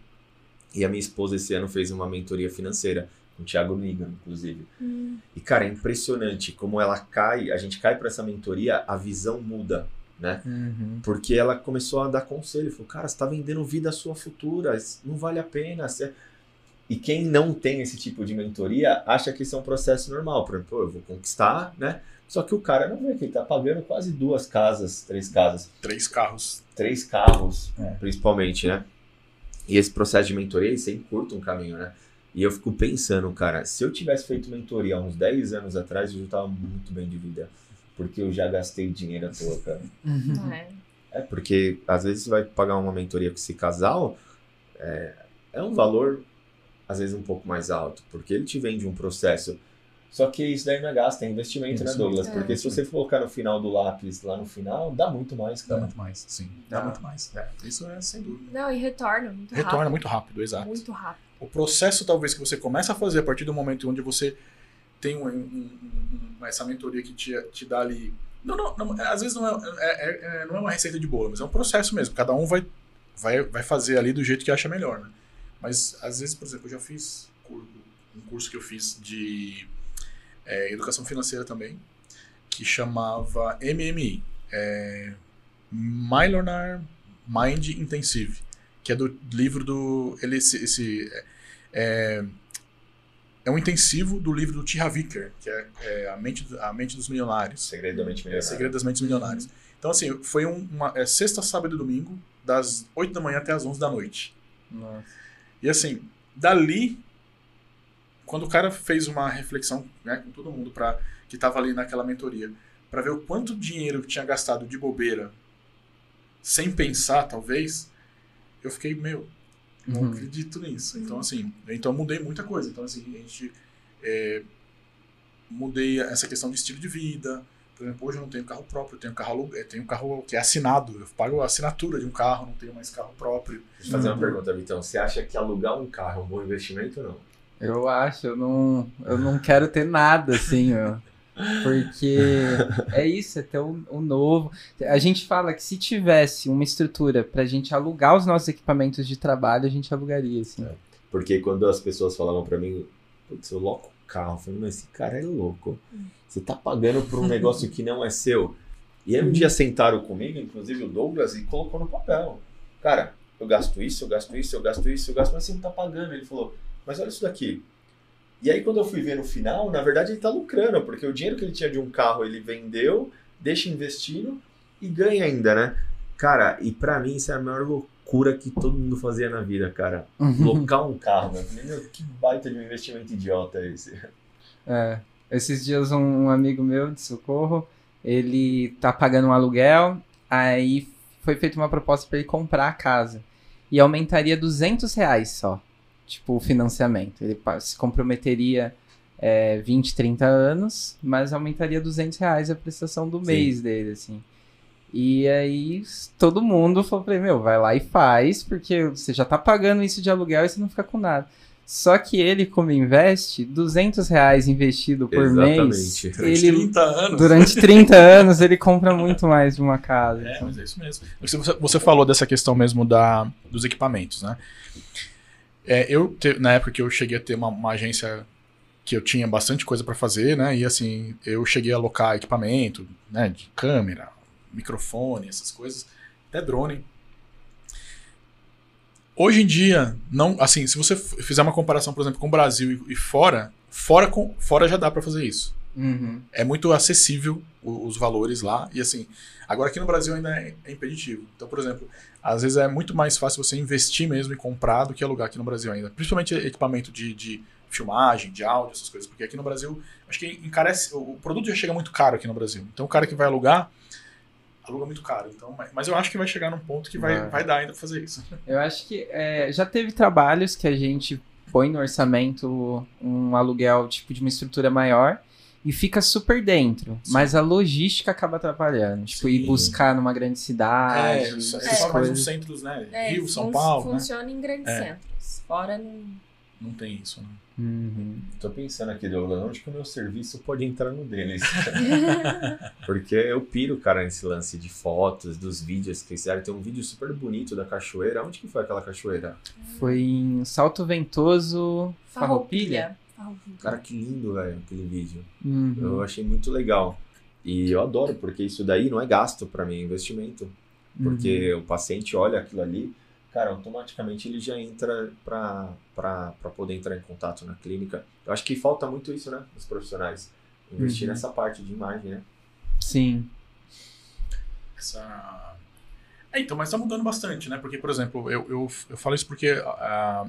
A: E a minha esposa esse ano fez uma mentoria financeira com o Thiago Nigan, inclusive.
C: Hum,
A: e, cara, é impressionante como ela cai, a gente cai pra essa mentoria, a visão muda, né?
D: Uhum.
A: Porque ela começou a dar conselho, falou, cara, você tá vendendo vida à sua futura, isso não vale a pena. você-" E quem não tem esse tipo de mentoria acha que isso é um processo normal. Por exemplo, "Pô, eu vou conquistar, né? Só que o cara não vê que ele tá pagando quase duas casas, três casas
B: Três carros.
A: três carros,
B: É.
A: principalmente, né? E esse processo de mentoria, ele sempre curta um caminho, né? E eu fico pensando, cara, se eu tivesse feito mentoria há uns 10 anos atrás, eu já tava muito bem de vida. Porque eu já gastei dinheiro à toa, cara.
D: Uhum.
C: é.
A: É, porque às vezes você vai pagar uma mentoria com esse casal, é, é um valor, às vezes, um pouco mais alto, porque ele te vende um processo. Só que isso daí não é gasto, é investimento, né. Douglas?
C: É.
A: Porque se você colocar no final do lápis, lá no final, dá muito mais,
B: Dá
A: cara.
B: muito mais, sim. Dá
D: Dá.
B: muito mais. É, isso é sem dúvida.
C: Não, e retorna muito
B: Retorna
C: rápido.
B: muito rápido, exato.
C: Muito rápido.
B: o processo talvez que você começa a fazer a partir do momento onde você tem um- um- um- essa mentoria que te, te dá ali não, não, não, às vezes não é, é- é- é- não é uma receita de bolo mas é um processo mesmo cada um vai, vai, vai fazer ali do jeito que acha melhor né? mas às vezes por exemplo eu já fiz um curso que eu fiz de é, educação financeira também que chamava MMI, é, Mind Intensive, que é do livro do. Ele, esse, esse é, é um intensivo do livro do T. Vicker, que é, é, a, mente, a Mente dos Milionários.
A: Segredo da mente
B: É,
A: milionária.
B: Segredo das Mentes Milionárias. Então, assim, foi um- uma é, sexta, sábado e domingo, das 8 da manhã até as 11 da noite.
D: Nossa.
B: E assim, dali, quando o cara fez uma reflexão né, com todo mundo pra, que tava ali naquela mentoria, para ver o quanto dinheiro que tinha gastado de bobeira, sem pensar, talvez, eu fiquei, meu, não
D: Uhum.
B: acredito nisso. Então, assim, então eu mudei muita coisa. Então, assim, a gente. é, mudei essa questão de estilo de vida. Por exemplo, hoje eu não tenho carro próprio, eu tenho carro, eu tenho carro que é assinado. Eu pago a assinatura de um carro, não tenho mais carro próprio.
A: Deixa eu fazer uma
D: Uhum.
A: pergunta, Vitão. Você acha que alugar um carro é um bom investimento ou não?
D: Eu acho, eu não, eu não quero ter nada assim, ó. Porque é isso, é ter o, o novo. A gente fala que se tivesse uma estrutura pra gente alugar os nossos equipamentos de trabalho, a gente alugaria, assim.
A: Porque quando as pessoas falavam pra mim, putz, eu loco carro, eu falei, mas esse cara é louco. Você tá pagando por um negócio que não é seu. E aí um dia sentaram comigo, inclusive o Douglas, e colocou no papel. Cara, eu gasto isso, eu gasto isso, eu gasto isso, eu gasto, mas você não tá pagando. Ele falou, mas olha isso daqui. E aí quando eu fui ver no final, na verdade ele tá lucrando, porque o dinheiro que ele tinha de um carro ele vendeu, deixa investindo e ganha ainda, né? Cara, e pra mim isso é a maior loucura que todo mundo fazia na vida, cara. Locar um carro, né? Meu, que baita de um investimento idiota é esse.
D: É. Esses dias um, um amigo meu de socorro, ele tá pagando um aluguel, aí foi feita uma proposta pra ele comprar a casa. E aumentaria 200 reais só, tipo, o financiamento. Ele se comprometeria é, 20, 30 anos, mas aumentaria 200 reais a prestação do
A: Sim.
D: mês dele, assim. E aí todo mundo falou pra ele, meu, vai lá e faz, porque você já tá pagando isso de aluguel e você não fica com nada. Só que ele, como investe, 200 reais investido por mês,
A: Exatamente.
B: Durante
D: ele,
B: 30 anos.
D: durante 30 anos, ele compra muito mais de uma casa.
B: É,
D: então.
B: mas é isso mesmo. Você, você falou dessa questão mesmo da, dos equipamentos, né? É, eu, te- na época que eu cheguei a ter uma, uma agência que eu tinha bastante coisa para fazer, né? E assim, eu cheguei a alocar equipamento, né? De câmera, microfone, essas coisas, até drone. Hoje em dia, não, assim, se você fizer uma comparação, por exemplo, com o Brasil e, e fora, fora, com, fora já dá para fazer isso
D: Uhum.
B: é muito acessível o- os valores lá. E assim, agora aqui no Brasil ainda é, é impeditivo. Então, por exemplo, às vezes é muito mais fácil você investir mesmo e comprar do que alugar aqui no Brasil ainda. Principalmente equipamento de, de filmagem, de áudio, essas coisas. Porque aqui no Brasil, acho que encarece. O produto já chega muito caro aqui no Brasil. Então o cara que vai alugar, aluga muito caro. Então, mas, eu acho que vai chegar num ponto que vai,
D: Vai.
B: vai dar ainda pra fazer isso.
D: Eu acho que é, já teve trabalhos que a gente põe no orçamento um aluguel tipo de uma estrutura maior e fica super dentro,
B: Sim.
D: mas a logística acaba atrapalhando. Tipo, ir
B: Sim.
D: buscar numa grande cidade,
B: é, isso é
D: essas
B: só mais
D: coisas.
B: nos centros, né?
C: É,
B: Rio, São Paulo, né?
C: Funciona em grandes
B: É.
C: centros. Fora não.
B: Não tem isso, né?
D: Uhum.
A: Tô pensando aqui, Douglas, onde que o meu serviço pode entrar no deles? Porque eu piro, cara, nesse lance de fotos, dos vídeos que fizeram. Tem um vídeo super bonito da cachoeira. Onde que foi aquela cachoeira?
D: Foi em Salto Ventoso, Farroupilha.
C: Farroupilha.
A: Cara, que lindo, velho, aquele vídeo.
D: Uhum.
A: Eu achei muito legal. E eu adoro, porque isso daí não é gasto pra mim, é investimento. Porque o paciente olha aquilo ali, cara, automaticamente ele já entra pra poder entrar em contato na clínica. Eu acho que falta muito isso, né, nos profissionais. Investir
D: Uhum.
A: nessa parte de imagem, né?
D: Sim.
B: Essa... É, então, mas tá mudando bastante, né? Porque, por exemplo, eu, eu, eu falo isso porque ah,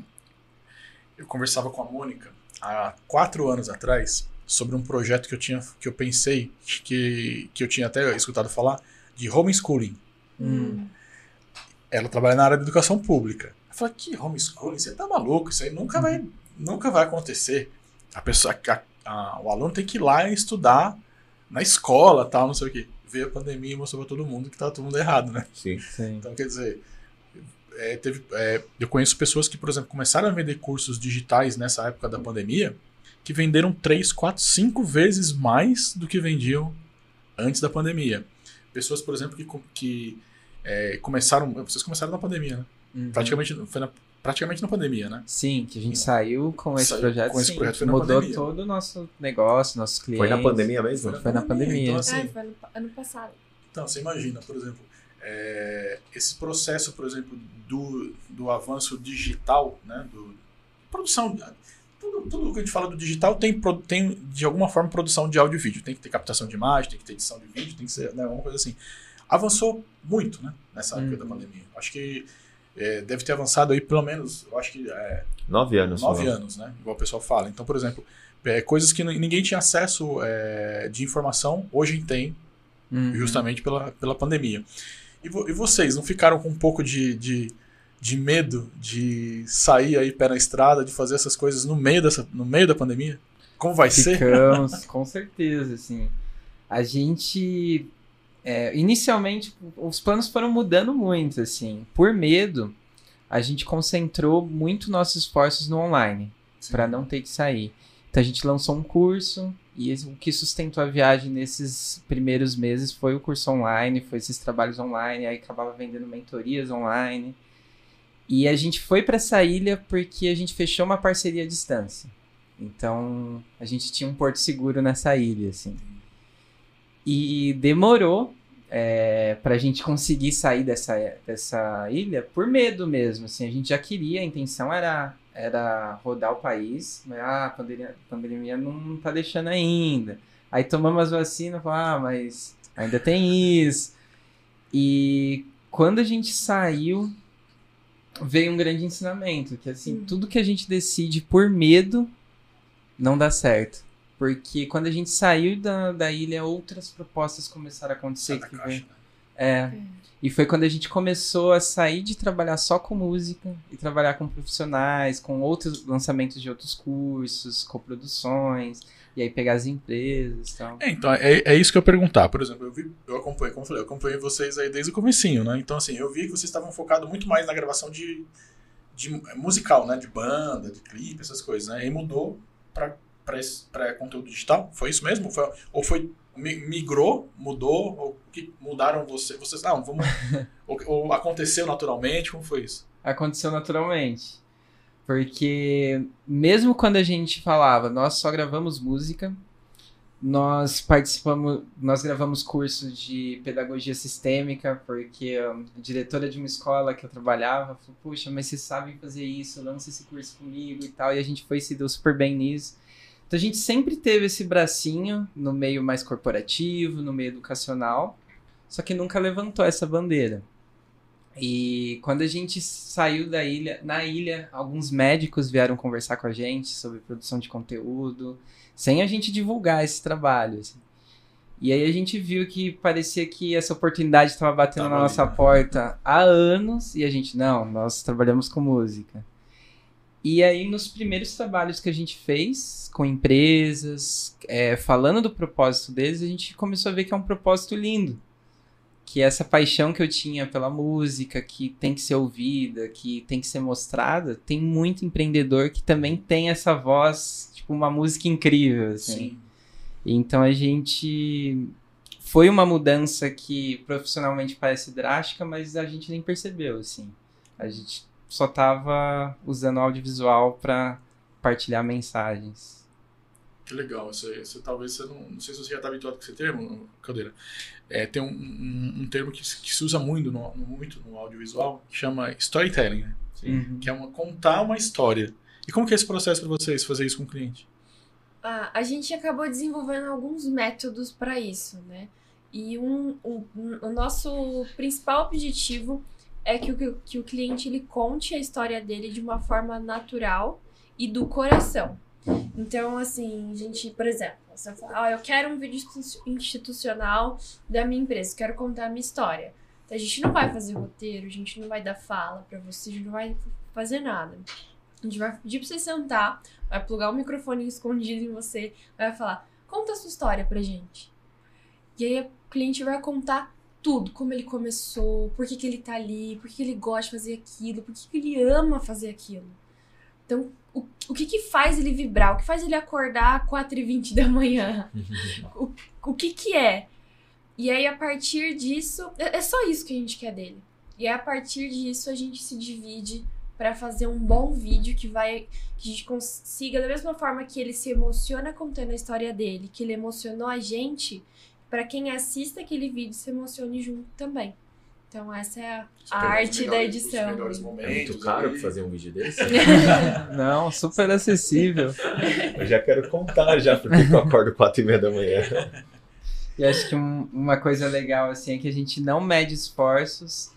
B: eu conversava com a Mônica há quatro anos atrás sobre um projeto que eu tinha, que eu pensei, que, que eu tinha até escutado falar, de homeschooling.
D: Hum.
B: Ela trabalha na área da educação pública. Eu falei, que homeschooling? Você tá maluco? Isso aí nunca vai, nunca vai acontecer. A pessoa, a- a- o aluno tem que ir lá e estudar na escola, tal, não sei o quê. Veio a pandemia e mostrou pra todo mundo que tá todo mundo errado, né?
A: Sim.
D: Sim.
B: Então, quer dizer, é, teve, é, eu conheço pessoas que, por exemplo, começaram a vender cursos digitais nessa época da pandemia, que venderam 3, 4, 5 vezes mais do que vendiam antes da pandemia. Pessoas, por exemplo, que, que é, começaram. Vocês começaram na pandemia, né?
D: Uhum.
B: Praticamente foi na praticamente na pandemia, né?
D: Sim, que a gente saiu com esse
B: Saiu
D: projeto.
B: com esse
D: sim,
B: projeto, foi na
D: mudou
B: pandemia.
D: todo o nosso negócio, nossos clientes.
A: Foi na pandemia mesmo?
D: Foi na pandemia.
B: Então,
C: Ah,
B: assim,
C: foi ano, ano passado.
B: Então, você imagina, por exemplo, é, esse processo, por exemplo, do, do avanço digital, né, do, produção, tudo, tudo que a gente fala do digital tem, tem, de alguma forma, produção de áudio e vídeo. Tem que ter captação de imagem, tem que ter edição de vídeo, tem que ser né, uma coisa assim. Avançou muito, né, nessa época da
D: Uhum.
B: pandemia. Acho que é, deve ter avançado aí pelo menos, eu acho que é,
A: Nove anos.
B: nove
A: falou.
B: anos, né? Igual o pessoal fala. Então, por exemplo, é, coisas que ninguém tinha acesso é, de informação, hoje tem,
D: Uhum.
B: justamente pela, pela pandemia. E, vo- e vocês não ficaram com um pouco de, de, de medo de sair aí pé na estrada, de fazer essas coisas no meio, dessa, no meio da pandemia? Como vai ser?
D: Ficamos, com certeza, assim. A gente. é, inicialmente, os planos foram mudando muito, assim. Por medo, a gente concentrou muito nossos esforços no online, para não ter que sair. Então a gente lançou um curso, e o que sustentou a viagem nesses primeiros meses foi o curso online, foi esses trabalhos online, aí acabava vendendo mentorias online. E a gente foi para essa ilha porque a gente fechou uma parceria à distância. Então, a gente tinha um porto seguro nessa ilha, assim. E demorou é, para a gente conseguir sair dessa, dessa ilha por medo mesmo, assim. A gente já queria, a intenção era, era rodar o país, mas ah, a pandemia, a pandemia não tá deixando ainda. Aí tomamos as vacinas, falamos, ah, mas ainda tem isso. E quando a gente saiu, veio um grande ensinamento, que assim,
C: Hum.
D: tudo que a gente decide por medo não dá certo. Porque quando a gente saiu da, da ilha, outras propostas começaram a acontecer.
B: Sai
D: que
B: caixa,
D: veio-
B: né?
D: É. E foi quando a gente começou a sair de trabalhar só com música e trabalhar com profissionais, com outros lançamentos de outros cursos, coproduções, e aí pegar as empresas e tal.
B: É, então, é, é isso que eu ia perguntar. Por exemplo, eu vi, eu acompanhei, como eu falei, eu acompanhei vocês aí desde o comecinho, né? Então, assim, eu vi que vocês estavam focados muito mais na gravação de, de musical, né? De banda, de clipe, essas coisas, né? E mudou pra, pra, esse- pra conteúdo digital? Foi isso mesmo? Foi- ou foi migrou, mudou, ou que mudaram você, vocês, não, vamos, ou, ou aconteceu naturalmente, como foi isso?
D: Aconteceu naturalmente. Porque mesmo quando a gente falava, nós só gravamos música, nós participamos, nós gravamos cursos de pedagogia sistêmica, porque a diretora de uma escola que eu trabalhava falou, puxa, mas vocês sabem fazer isso, lança esse curso comigo e tal, e a gente foi se deu super bem nisso. Então a gente sempre teve esse bracinho no meio mais corporativo, no meio educacional, só que nunca levantou essa bandeira. E quando a gente saiu da ilha, na ilha, alguns médicos vieram conversar com a gente sobre produção de conteúdo, sem a gente divulgar esse trabalho. assim. E aí a gente viu que parecia que essa oportunidade estava batendo
B: Tava
D: na nossa
B: né?
D: porta há anos, e a gente, não, nós trabalhamos com música. E aí, nos primeiros trabalhos que a gente fez com empresas, é, falando do propósito deles, a gente começou a ver que é um propósito lindo que essa paixão que eu tinha pela música, que tem que ser ouvida, que tem que ser mostrada, tem muito empreendedor que também tem essa voz, tipo, uma música incrível, assim. Então a gente foi uma mudança que profissionalmente parece drástica, mas a gente nem percebeu, assim. A gente só tava usando audiovisual para partilhar mensagens.
B: Que legal, isso, aí, isso talvez você não. Não sei se você já está habituado com esse termo, Caldeira. É, tem um, um, um termo que, se- que se usa muito no, muito no audiovisual que chama storytelling, né?
D: Uhum.
B: que é uma, contar uma história. E como que é esse processo para vocês fazer isso com o cliente?
C: Ah, a gente acabou desenvolvendo alguns métodos para isso, né? E um, um- um- o nosso principal objetivo é que o, que o cliente ele conte a história dele de uma forma natural e do coração. Então, assim, gente, por exemplo, você fala, ah, eu quero um vídeo institu- institucional da minha empresa, quero contar a minha história. Então, a gente não vai fazer roteiro, a gente não vai dar fala pra você, a gente não vai fazer nada. A gente vai pedir pra você sentar, vai plugar o microfone escondido em você, vai falar, conta a sua história pra gente. E aí o cliente vai contar tudo, como ele começou, por que, que ele tá ali, por que, que ele gosta de fazer aquilo, por que, que ele ama fazer aquilo. Então, o, o que que faz ele vibrar? O que faz ele acordar às 4h20 da manhã? o, o que que é? E aí, a partir disso, é, é só isso que a gente quer dele. E aí, a partir disso, a gente se divide para fazer um bom vídeo que vai que a gente consiga da mesma forma que ele se emociona contando a história dele, que ele emocionou a gente, para quem assista aquele vídeo se emocione junto também. Então essa é a
F: Você
C: arte da
F: melhores- os
C: edição.
F: melhores
A: É
F: momentos
A: muito caro
F: ali.
A: fazer um vídeo desse.
D: Não, super acessível.
A: Eu já quero contar já, porque eu acordo quatro e meia da manhã.
D: E acho que um- uma coisa legal assim é que a gente não mede esforços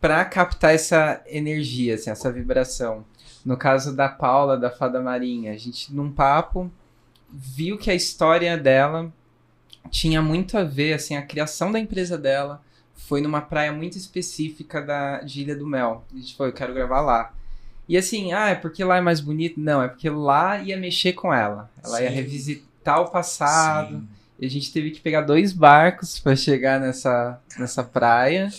D: para captar essa energia, assim, essa vibração. No caso da Paula, da Fada Marinha, a gente num papo viu que a história dela tinha muito a ver, assim, a criação da empresa dela foi numa praia muito específica da de Ilha do Mel. A gente falou, eu quero gravar lá. E assim, ah, é porque lá é mais bonito? Não, é porque lá ia mexer com ela. Ela ia
B: Sim.
D: revisitar o passado.
B: Sim.
D: E a gente teve que pegar dois barcos para chegar nessa, nessa praia.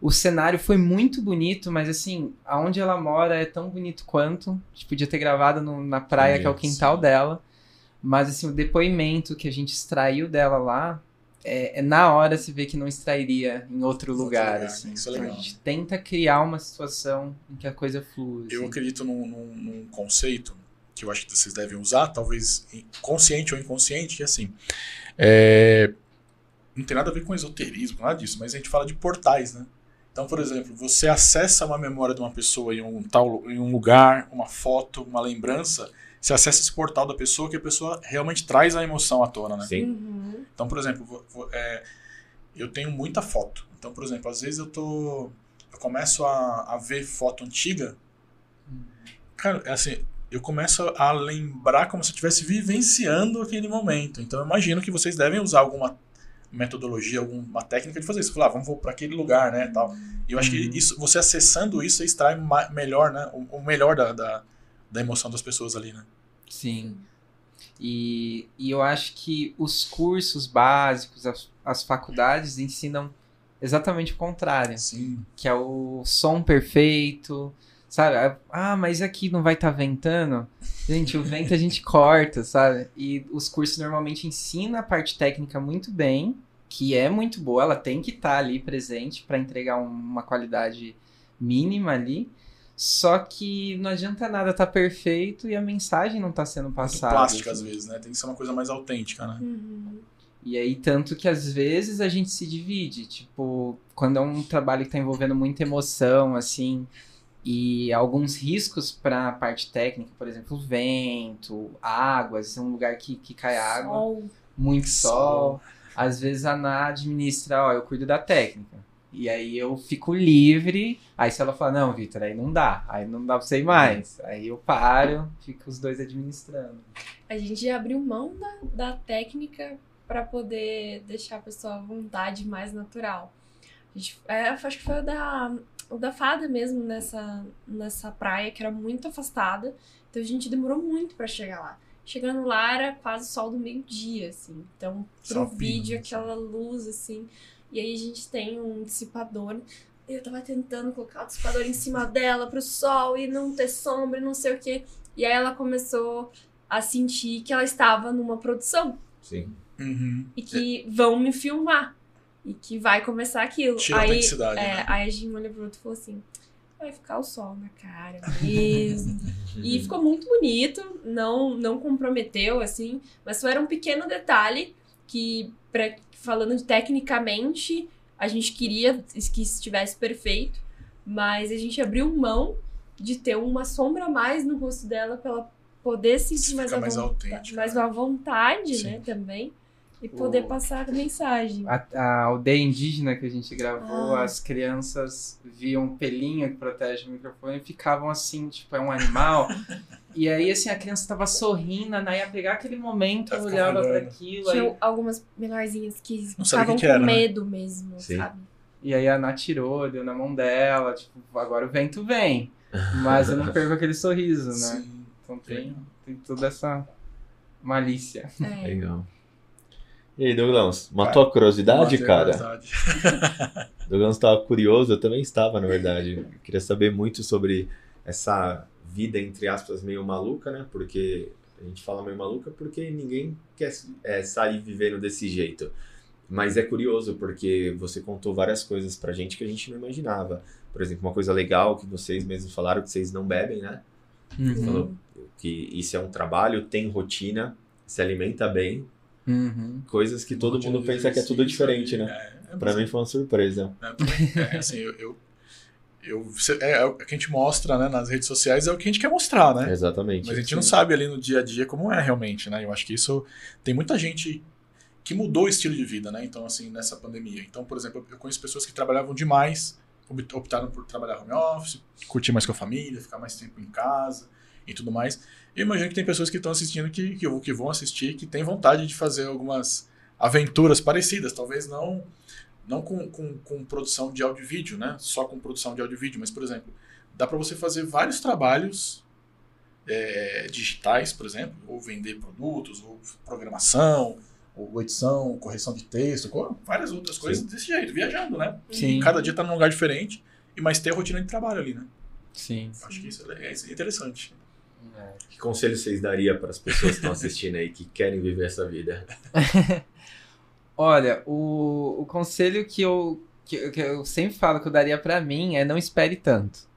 D: O cenário foi muito bonito, mas assim, aonde ela mora é tão bonito quanto. A gente podia ter gravado no- na praia, que é o
A: Sim.
D: quintal dela. Mas assim, o depoimento que a gente extraiu dela lá, é, é na hora se vê que não extrairia em outro
B: Outro
D: lugar.
B: lugar,
D: assim.
B: isso é
D: Então,
B: legal.
D: a gente tenta criar uma situação em que a coisa flua.
B: Eu
D: assim.
B: acredito num, num- num conceito que eu acho que vocês devem usar, talvez consciente ou inconsciente, que é assim. é, não tem nada a ver com esoterismo, nada disso, mas a gente fala de portais, né? Então, por exemplo, você acessa uma memória de uma pessoa em um, tal, em um lugar, uma foto, uma lembrança, você acessa esse portal da pessoa que a pessoa realmente traz a emoção à tona, né?
A: Sim.
C: Uhum.
B: Então, por exemplo, vo- vo- é, eu tenho muita foto. Então, por exemplo, às vezes eu tô. Eu começo a, a ver foto antiga. Cara, é assim, eu começo a lembrar como se eu estivesse vivenciando aquele momento. Então, eu imagino que vocês devem usar alguma metodologia, alguma técnica de fazer isso. Falar, ah, vamos para aquele lugar, né, tal. E eu acho
D: Uhum.
B: que isso, você acessando isso, você extrai melhor, né, o, o melhor da, da, da emoção das pessoas ali, né.
D: Sim. E, e eu acho que os cursos básicos, as, as faculdades ensinam exatamente o contrário,
B: Sim.
D: que é o som perfeito, sabe? Ah, mas aqui não vai estar ventando? Gente, o vento a gente corta, sabe? E os cursos normalmente ensinam a parte técnica muito bem, que é muito boa, ela tem que estar ali presente para entregar um- uma qualidade mínima ali. Só que não adianta nada estar perfeito e a mensagem não tá sendo
B: Muito
D: passada.
B: plástica, às
D: assim.
B: vezes, né. Tem que ser uma coisa mais autêntica, né.
C: Uhum.
D: E aí, tanto que às vezes a gente se divide. Tipo, quando é um trabalho que tá envolvendo muita emoção, assim, e alguns riscos para a parte técnica, por exemplo, vento, água, se é um lugar que, que cai água,
C: Sol.
D: muito sol.
B: Sol.
D: Às vezes a Ana administra, ó, eu cuido da técnica. E aí eu fico livre. Aí se ela falar, não, Vitor, aí não dá. Aí não dá pra você ir mais. Aí eu paro, fico os dois administrando.
C: A gente abriu mão da, da técnica para poder deixar a pessoa à vontade mais natural. A gente, é, acho que foi o da, o da fada mesmo nessa, nessa praia, que era muito afastada. Então a gente demorou muito para chegar lá. Chegando lá era quase o sol do meio-dia, assim. Então, pro
B: Só pino,
C: vídeo,
B: né?
C: aquela luz, assim. E aí a gente tem um dissipador. Eu tava tentando colocar o dissipador em cima dela pro sol e não ter sombra e não sei o quê. E aí ela começou a sentir que ela estava numa produção
A: Sim.
B: Uhum.
C: e que vão me filmar e que vai começar aquilo.
B: Tira a
C: aí,
B: autenticidade,
C: é,
B: né?
C: aí a gente olhou pro outro e falou assim: vai ficar o sol na cara mesmo. e ficou muito bonito, não, não comprometeu, assim, mas só era um pequeno detalhe que, pra, falando de tecnicamente, a gente queria que estivesse perfeito, mas a gente abriu mão de ter uma sombra a mais no rosto dela pra ela poder sentir mais,
B: mais
C: mais
B: né?
C: à vontade, né, também. E poder
D: O-
C: passar a mensagem.
D: A, a aldeia indígena que a gente gravou,
C: Ah.
D: as crianças viam um pelinho que protege o microfone e ficavam assim, tipo, é um animal. e aí, assim, a criança tava sorrindo, a Ana ia pegar aquele momento,
B: ficava
D: olhava para aquilo, aí,
C: Tinha algumas menorzinhas que
B: Não
C: ficavam
B: que que
C: com
B: era, né?
C: medo mesmo,
A: Sim.
C: sabe?
D: e aí a Ana tirou, deu na mão dela, tipo, agora o vento vem. Mas eu não perco aquele sorriso, né?
B: Sim.
D: Então tem, tem toda essa malícia.
C: É.
A: Legal. E aí, Douglas, matou a curiosidade, cara?
B: curiosidade.
A: Douglas estava curioso, eu também estava, na verdade. Eu queria saber muito sobre essa vida, entre aspas, meio maluca, né? Porque a gente fala meio maluca porque ninguém quer é, sair vivendo desse jeito. Mas é curioso porque você contou várias coisas pra gente que a gente não imaginava. Por exemplo, uma coisa legal que vocês mesmos falaram que vocês não bebem, né?
D: Uhum.
A: Falou que isso é um trabalho, tem rotina, se alimenta bem,
D: Uhum.
A: coisas que todo mundo pensa que é tudo diferente,
B: ali,
A: né?
B: É, é
A: Pra mim foi uma surpresa.
B: É, também, é, assim, eu, eu, eu- é, é o que a gente mostra né, nas redes sociais é o que a gente quer mostrar, né?
A: Exatamente.
B: Mas a gente não sabe ali no dia a dia como é realmente, né? Eu acho que isso tem muita gente que mudou o estilo de vida, né? Então, assim, nessa pandemia. Então, por exemplo, eu conheço pessoas que trabalhavam demais, opt- optaram por trabalhar home office, curtir mais com a família, ficar mais tempo em casa e tudo mais. Eu imagino que tem pessoas que estão assistindo que, que, que vão assistir, que têm vontade de fazer algumas aventuras parecidas, talvez não não com, com, com produção de áudio e vídeo, né? Só com produção de áudio e vídeo, mas, por exemplo, dá para você fazer vários trabalhos é, digitais, por exemplo, ou vender produtos, ou programação, ou edição, correção de texto, várias outras coisas desse jeito, viajando, né?
D: Sim.
B: E cada dia tá num lugar diferente, e mas ter a rotina de trabalho ali, né?
D: Sim.
B: Acho que isso é, é interessante.
A: Que conselho vocês daria para as pessoas que estão assistindo aí, que querem viver essa vida?
D: Olha, o, o conselho que eu, que, que eu sempre falo que eu daria pra mim é não espere tanto.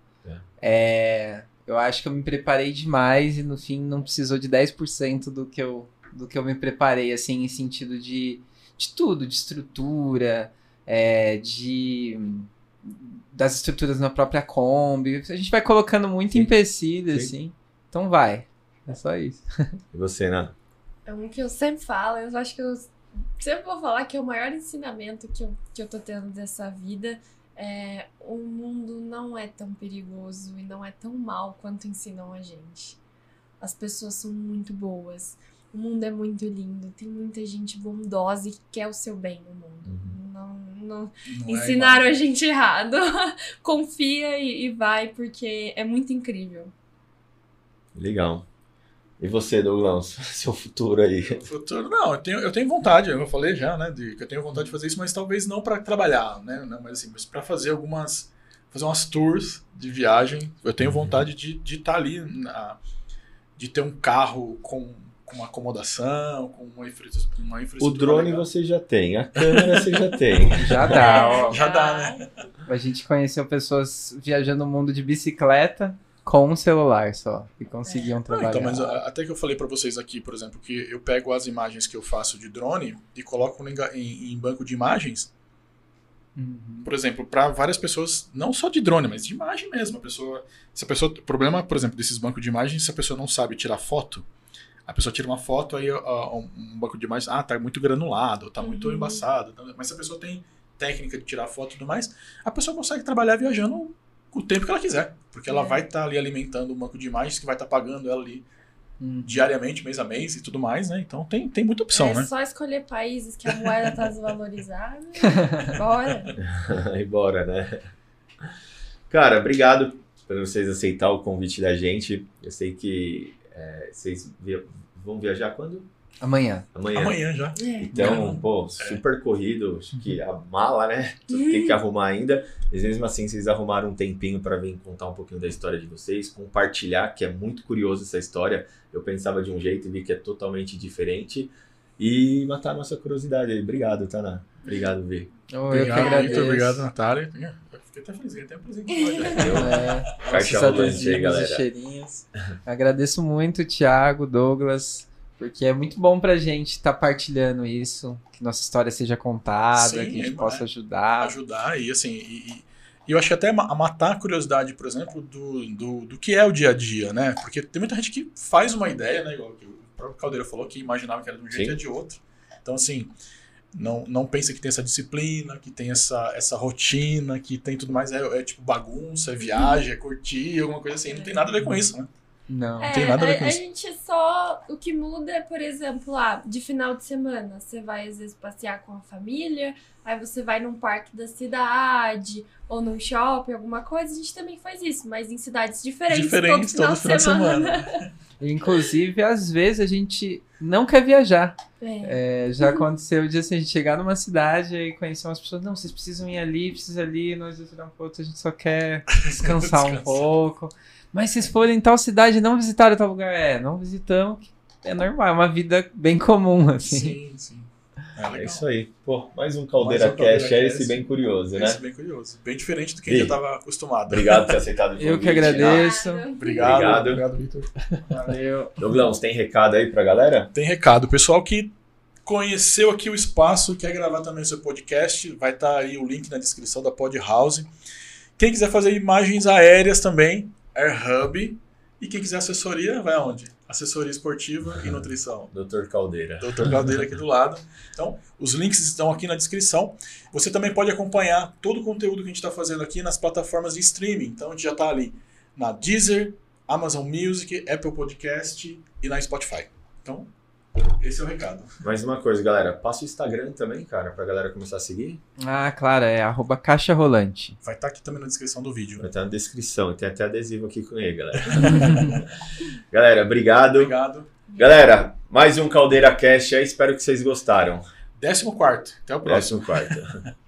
D: É, eu acho que eu me preparei demais e no fim não precisou de 10% do que eu, do que eu me preparei, assim, em sentido de, de tudo, de estrutura, é, de das estruturas na própria Kombi. A gente vai colocando muito
A: Sim.
D: empecilho,
A: Sim.
D: assim. Então vai. É só isso.
A: E você, Né?
C: É um que eu sempre falo, eu acho que eu sempre vou falar que é o maior ensinamento que eu, que eu tô tendo dessa vida. É, o mundo não é tão perigoso e não é tão mal quanto ensinam a gente. As pessoas são muito boas. O mundo é muito lindo. Tem muita gente bondosa e que quer o seu bem no mundo. Não, não,
B: Não é
C: ensinaram
B: igual.
C: a gente errado. Confia e, e vai, porque é muito incrível.
A: Legal. E você, Douglas? Seu futuro aí.
B: Futuro, não, eu tenho, eu tenho vontade, eu falei já, né, de, que eu tenho vontade de fazer isso, mas talvez não para trabalhar, né, não, mas assim, mas para fazer algumas, fazer umas tours de viagem, eu tenho
A: Uhum.
B: vontade de estar de tá ali, na, de ter um carro com, com uma acomodação, com uma, infra, uma
A: O
B: infraestrutura
A: drone
B: legal.
A: você já tem, a câmera você já tem.
D: Já dá, ó.
B: Já dá, né?
D: A gente conheceu pessoas viajando o mundo de bicicleta com um celular só. E conseguiam
B: Não,
D: trabalhar.
B: então, mas a- até que eu falei para vocês aqui, por exemplo, que eu pego as imagens que eu faço de drone e coloco em, em, em banco de imagens
D: Uhum.
B: por exemplo, para várias pessoas, não só de drone, mas de imagem mesmo. A pessoa, se a pessoa, o problema, por exemplo, desses bancos de imagens, se a pessoa não sabe tirar foto, a pessoa tira uma foto aí ó, um banco de imagens, ah, tá muito granulado, tá muito
C: Uhum.
B: embaçado. tá- Mas se a pessoa tem técnica de tirar foto e tudo mais, a pessoa consegue trabalhar viajando o tempo que ela quiser, porque ela
C: É.
B: vai estar ali alimentando o banco de imagens que vai estar pagando ela ali
D: Uhum.
B: diariamente, mês a mês e tudo mais, né? Então tem, tem muita opção,
C: é
B: né?
C: só escolher países que a moeda tá desvalorizada. Bora.
A: e bora, né? Cara, obrigado por vocês aceitar o convite da gente. Eu sei que é, vocês via- vão viajar quando?
D: Amanhã.
A: Amanhã.
B: Amanhã já.
C: É.
A: Então, pô, super corrido. Acho que a mala, né? Tudo tem que arrumar ainda. Mas mesmo assim, vocês arrumaram um tempinho para vir contar um pouquinho da história de vocês, compartilhar, que é muito curioso essa história. Eu pensava de um jeito e vi que é totalmente diferente. E matar a nossa curiosidade aí. Obrigado, Tana. Obrigado, Vi.
D: Oh, eu que
B: Obrigado,
D: agradeço.
B: Vitor. Obrigado, Natália. Eu Fiquei até feliz, ganhei até um presente.
D: É,
A: Caixa aí, galera.
D: cheirinhos. Agradeço muito, Thiago, Douglas, porque é muito bom pra gente estar partilhando isso, que nossa história seja contada,
B: Sim,
D: que a gente
B: é,
D: possa ajudar.
B: ajudar e assim e, e- eu acho que até matar a curiosidade, por exemplo, do, do, do que é o dia a dia, né? Porque tem muita gente que faz uma ideia, né? Igual que o próprio Caldeira falou, que imaginava que era de um jeito
D: Sim.
B: e é de outro. Então, assim, não, não pensa que tem essa disciplina, que tem essa, essa rotina, que tem tudo mais. É, é tipo bagunça, é viagem, é curtir, alguma coisa assim. Não tem nada a ver com isso, né?
D: Não.
C: É,
B: tem nada a ver
C: a,
B: com
C: a
B: isso.
C: gente só. O que muda é, por exemplo, lá, de final de semana. Você vai, às vezes, passear com a família, aí você vai num parque da cidade, ou num shopping, alguma coisa. A gente também faz isso, mas em cidades diferentes,
B: Diferentes
C: todo final, de semana.
D: Inclusive, às vezes a gente não quer viajar.
C: É.
D: É, já aconteceu de assim, a gente chegar numa cidade e conhecer umas pessoas. Não, vocês precisam ir ali, precisam ir ali, nós vamos tirar um pouco, a gente só quer descansar um
B: Descansar.
D: pouco. Mas se vocês forem em tal cidade e não visitaram tal lugar, é, não visitamos, é normal, é uma vida bem comum, assim.
B: Sim, sim. É,
A: É isso aí. Pô, mais um Caldeira
B: Mais um Caldeira
A: Cast, é esse bem curioso, né?
B: Esse bem curioso. Bem diferente do que a já estava acostumado.
A: Obrigado por ter aceitado o convite.
D: Eu que agradeço.
B: Obrigado.
A: Obrigado.
B: Obrigado, Vitor.
D: Valeu.
A: Douglas, tem recado aí pra galera?
B: Tem recado. Pessoal que conheceu aqui o espaço, quer gravar também o seu podcast, vai estar aí o link na descrição da Pod House. Quem quiser fazer imagens aéreas também, AirHub. E quem quiser assessoria, vai aonde? Assessoria esportiva e nutrição.
A: Doutor Caldeira.
B: Doutor Caldeira aqui do lado. Então, os links estão aqui na descrição. Você também pode acompanhar todo o conteúdo que a gente está fazendo aqui nas plataformas de streaming. Então, a gente já está ali na Deezer, Amazon Music, Apple Podcast e na Spotify. Então, esse é o recado.
A: Mais uma coisa, galera. Passa o Instagram também, cara, pra galera começar a seguir.
D: Ah, claro, é arroba caixa rolante.
B: Vai estar aqui também na descrição do vídeo.
A: Vai estar na descrição. Tem até adesivo aqui com ele, galera. galera, obrigado.
B: Obrigado.
A: Galera, mais um Caldeira Cast aí. Espero que vocês gostaram.
B: Décimo quarto. Até o próximo.
A: Próximo quarto.